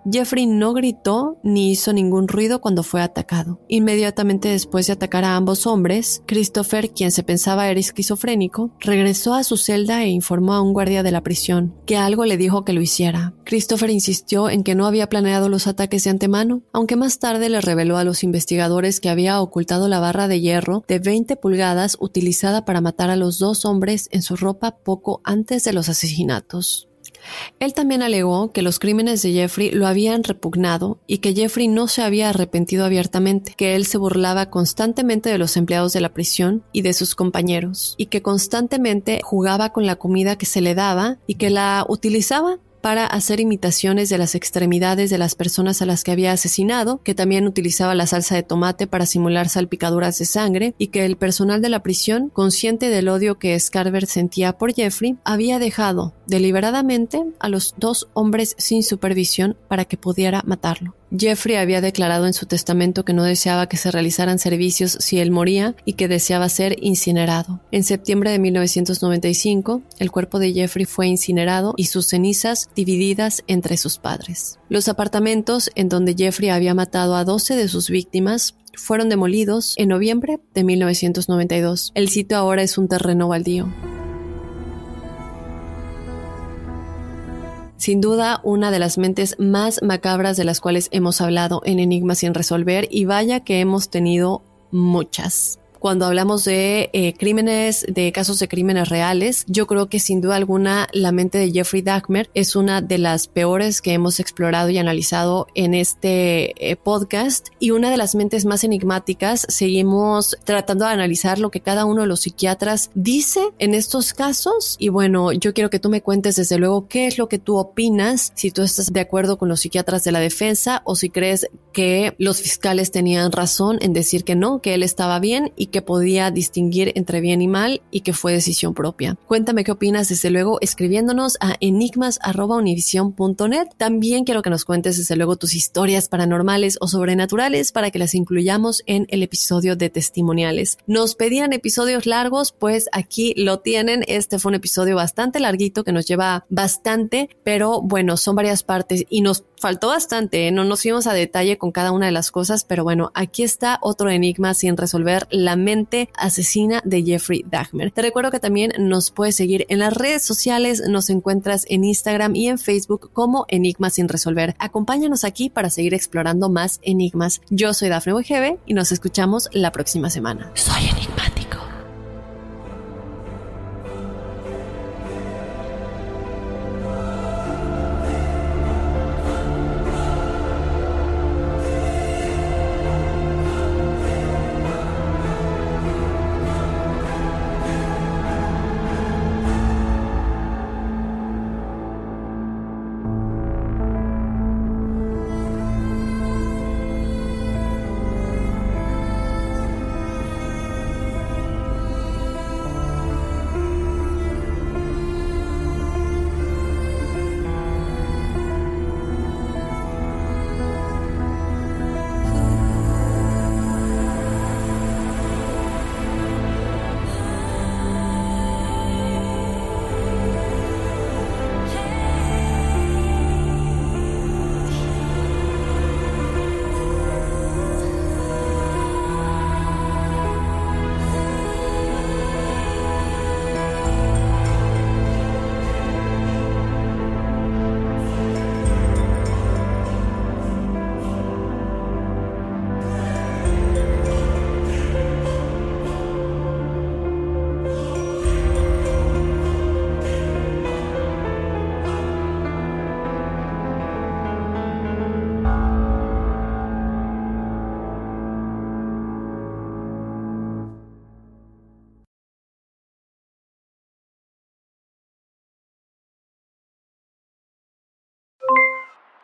Jeffrey no gritó ni hizo ningún ruido cuando fue atacado. Inmediatamente después de atacar a ambos hombres, Christopher, quien se pensaba era esquizofrénico, regresó a su celda e informó a un guardia de la prisión que algo le dijo que lo hiciera. Christopher insistió en que no había planeado los ataques de antemano, aunque más tarde le reveló a los investigadores que había ocultado la barra de hierro de 20 pulgadas utilizada para matar a los dos hombres en su ropa poco antes de los asesinatos. Él también alegó que los crímenes de Jeffrey lo habían repugnado y que Jeffrey no se había arrepentido abiertamente, que él se burlaba constantemente de los empleados de la prisión y de sus compañeros, y que constantemente jugaba con la comida que se le daba y que la utilizaba para hacer imitaciones de las extremidades de las personas a las que había asesinado, que también utilizaba la salsa de tomate para simular salpicaduras de sangre y que el personal de la prisión, consciente del odio que Scarver sentía por Jeffrey, había dejado deliberadamente a los dos hombres sin supervisión para que pudiera matarlo. Jeffrey había declarado en su testamento que no deseaba que se realizaran servicios si él moría y que deseaba ser incinerado. En septiembre de 1995, el cuerpo de Jeffrey fue incinerado y sus cenizas divididas entre sus padres. Los apartamentos en donde Jeffrey había matado a 12 de sus víctimas fueron demolidos en noviembre de 1992. El sitio ahora es un terreno baldío. Sin duda, una de las mentes más macabras de las cuales hemos hablado en Enigmas sin resolver y vaya que hemos tenido muchas. Cuando hablamos de eh, crímenes, de casos de crímenes reales. Yo creo que sin duda alguna la mente de Jeffrey Dahmer es una de las peores que hemos explorado y analizado en este eh, podcast y una de las mentes más enigmáticas. Seguimos tratando de analizar lo que cada uno de los psiquiatras dice en estos casos y bueno, yo quiero que tú me cuentes desde luego qué es lo que tú opinas, si tú estás de acuerdo con los psiquiatras de la defensa o si crees que los fiscales tenían razón en decir que no, que él estaba bien y que podía distinguir entre bien y mal y que fue decisión propia. Cuéntame qué opinas desde luego escribiéndonos a enigmas.univision.net. También quiero que nos cuentes desde luego tus historias paranormales o sobrenaturales para que las incluyamos en el episodio de testimoniales. Nos pedían episodios largos, pues aquí lo tienen. Este fue un episodio bastante larguito que nos lleva bastante, pero bueno, son varias partes y nos faltó bastante, ¿eh? no nos fuimos a detalle con cada una de las cosas, pero bueno, aquí está otro enigma sin resolver, la mente asesina de Jeffrey Dahmer. Te recuerdo que también nos puedes seguir en las redes sociales, nos encuentras en Instagram y en Facebook como Enigmas sin resolver. Acompáñanos aquí para seguir explorando más enigmas. Yo soy Dafne Wegebe y nos escuchamos la próxima semana. Soy enigmático.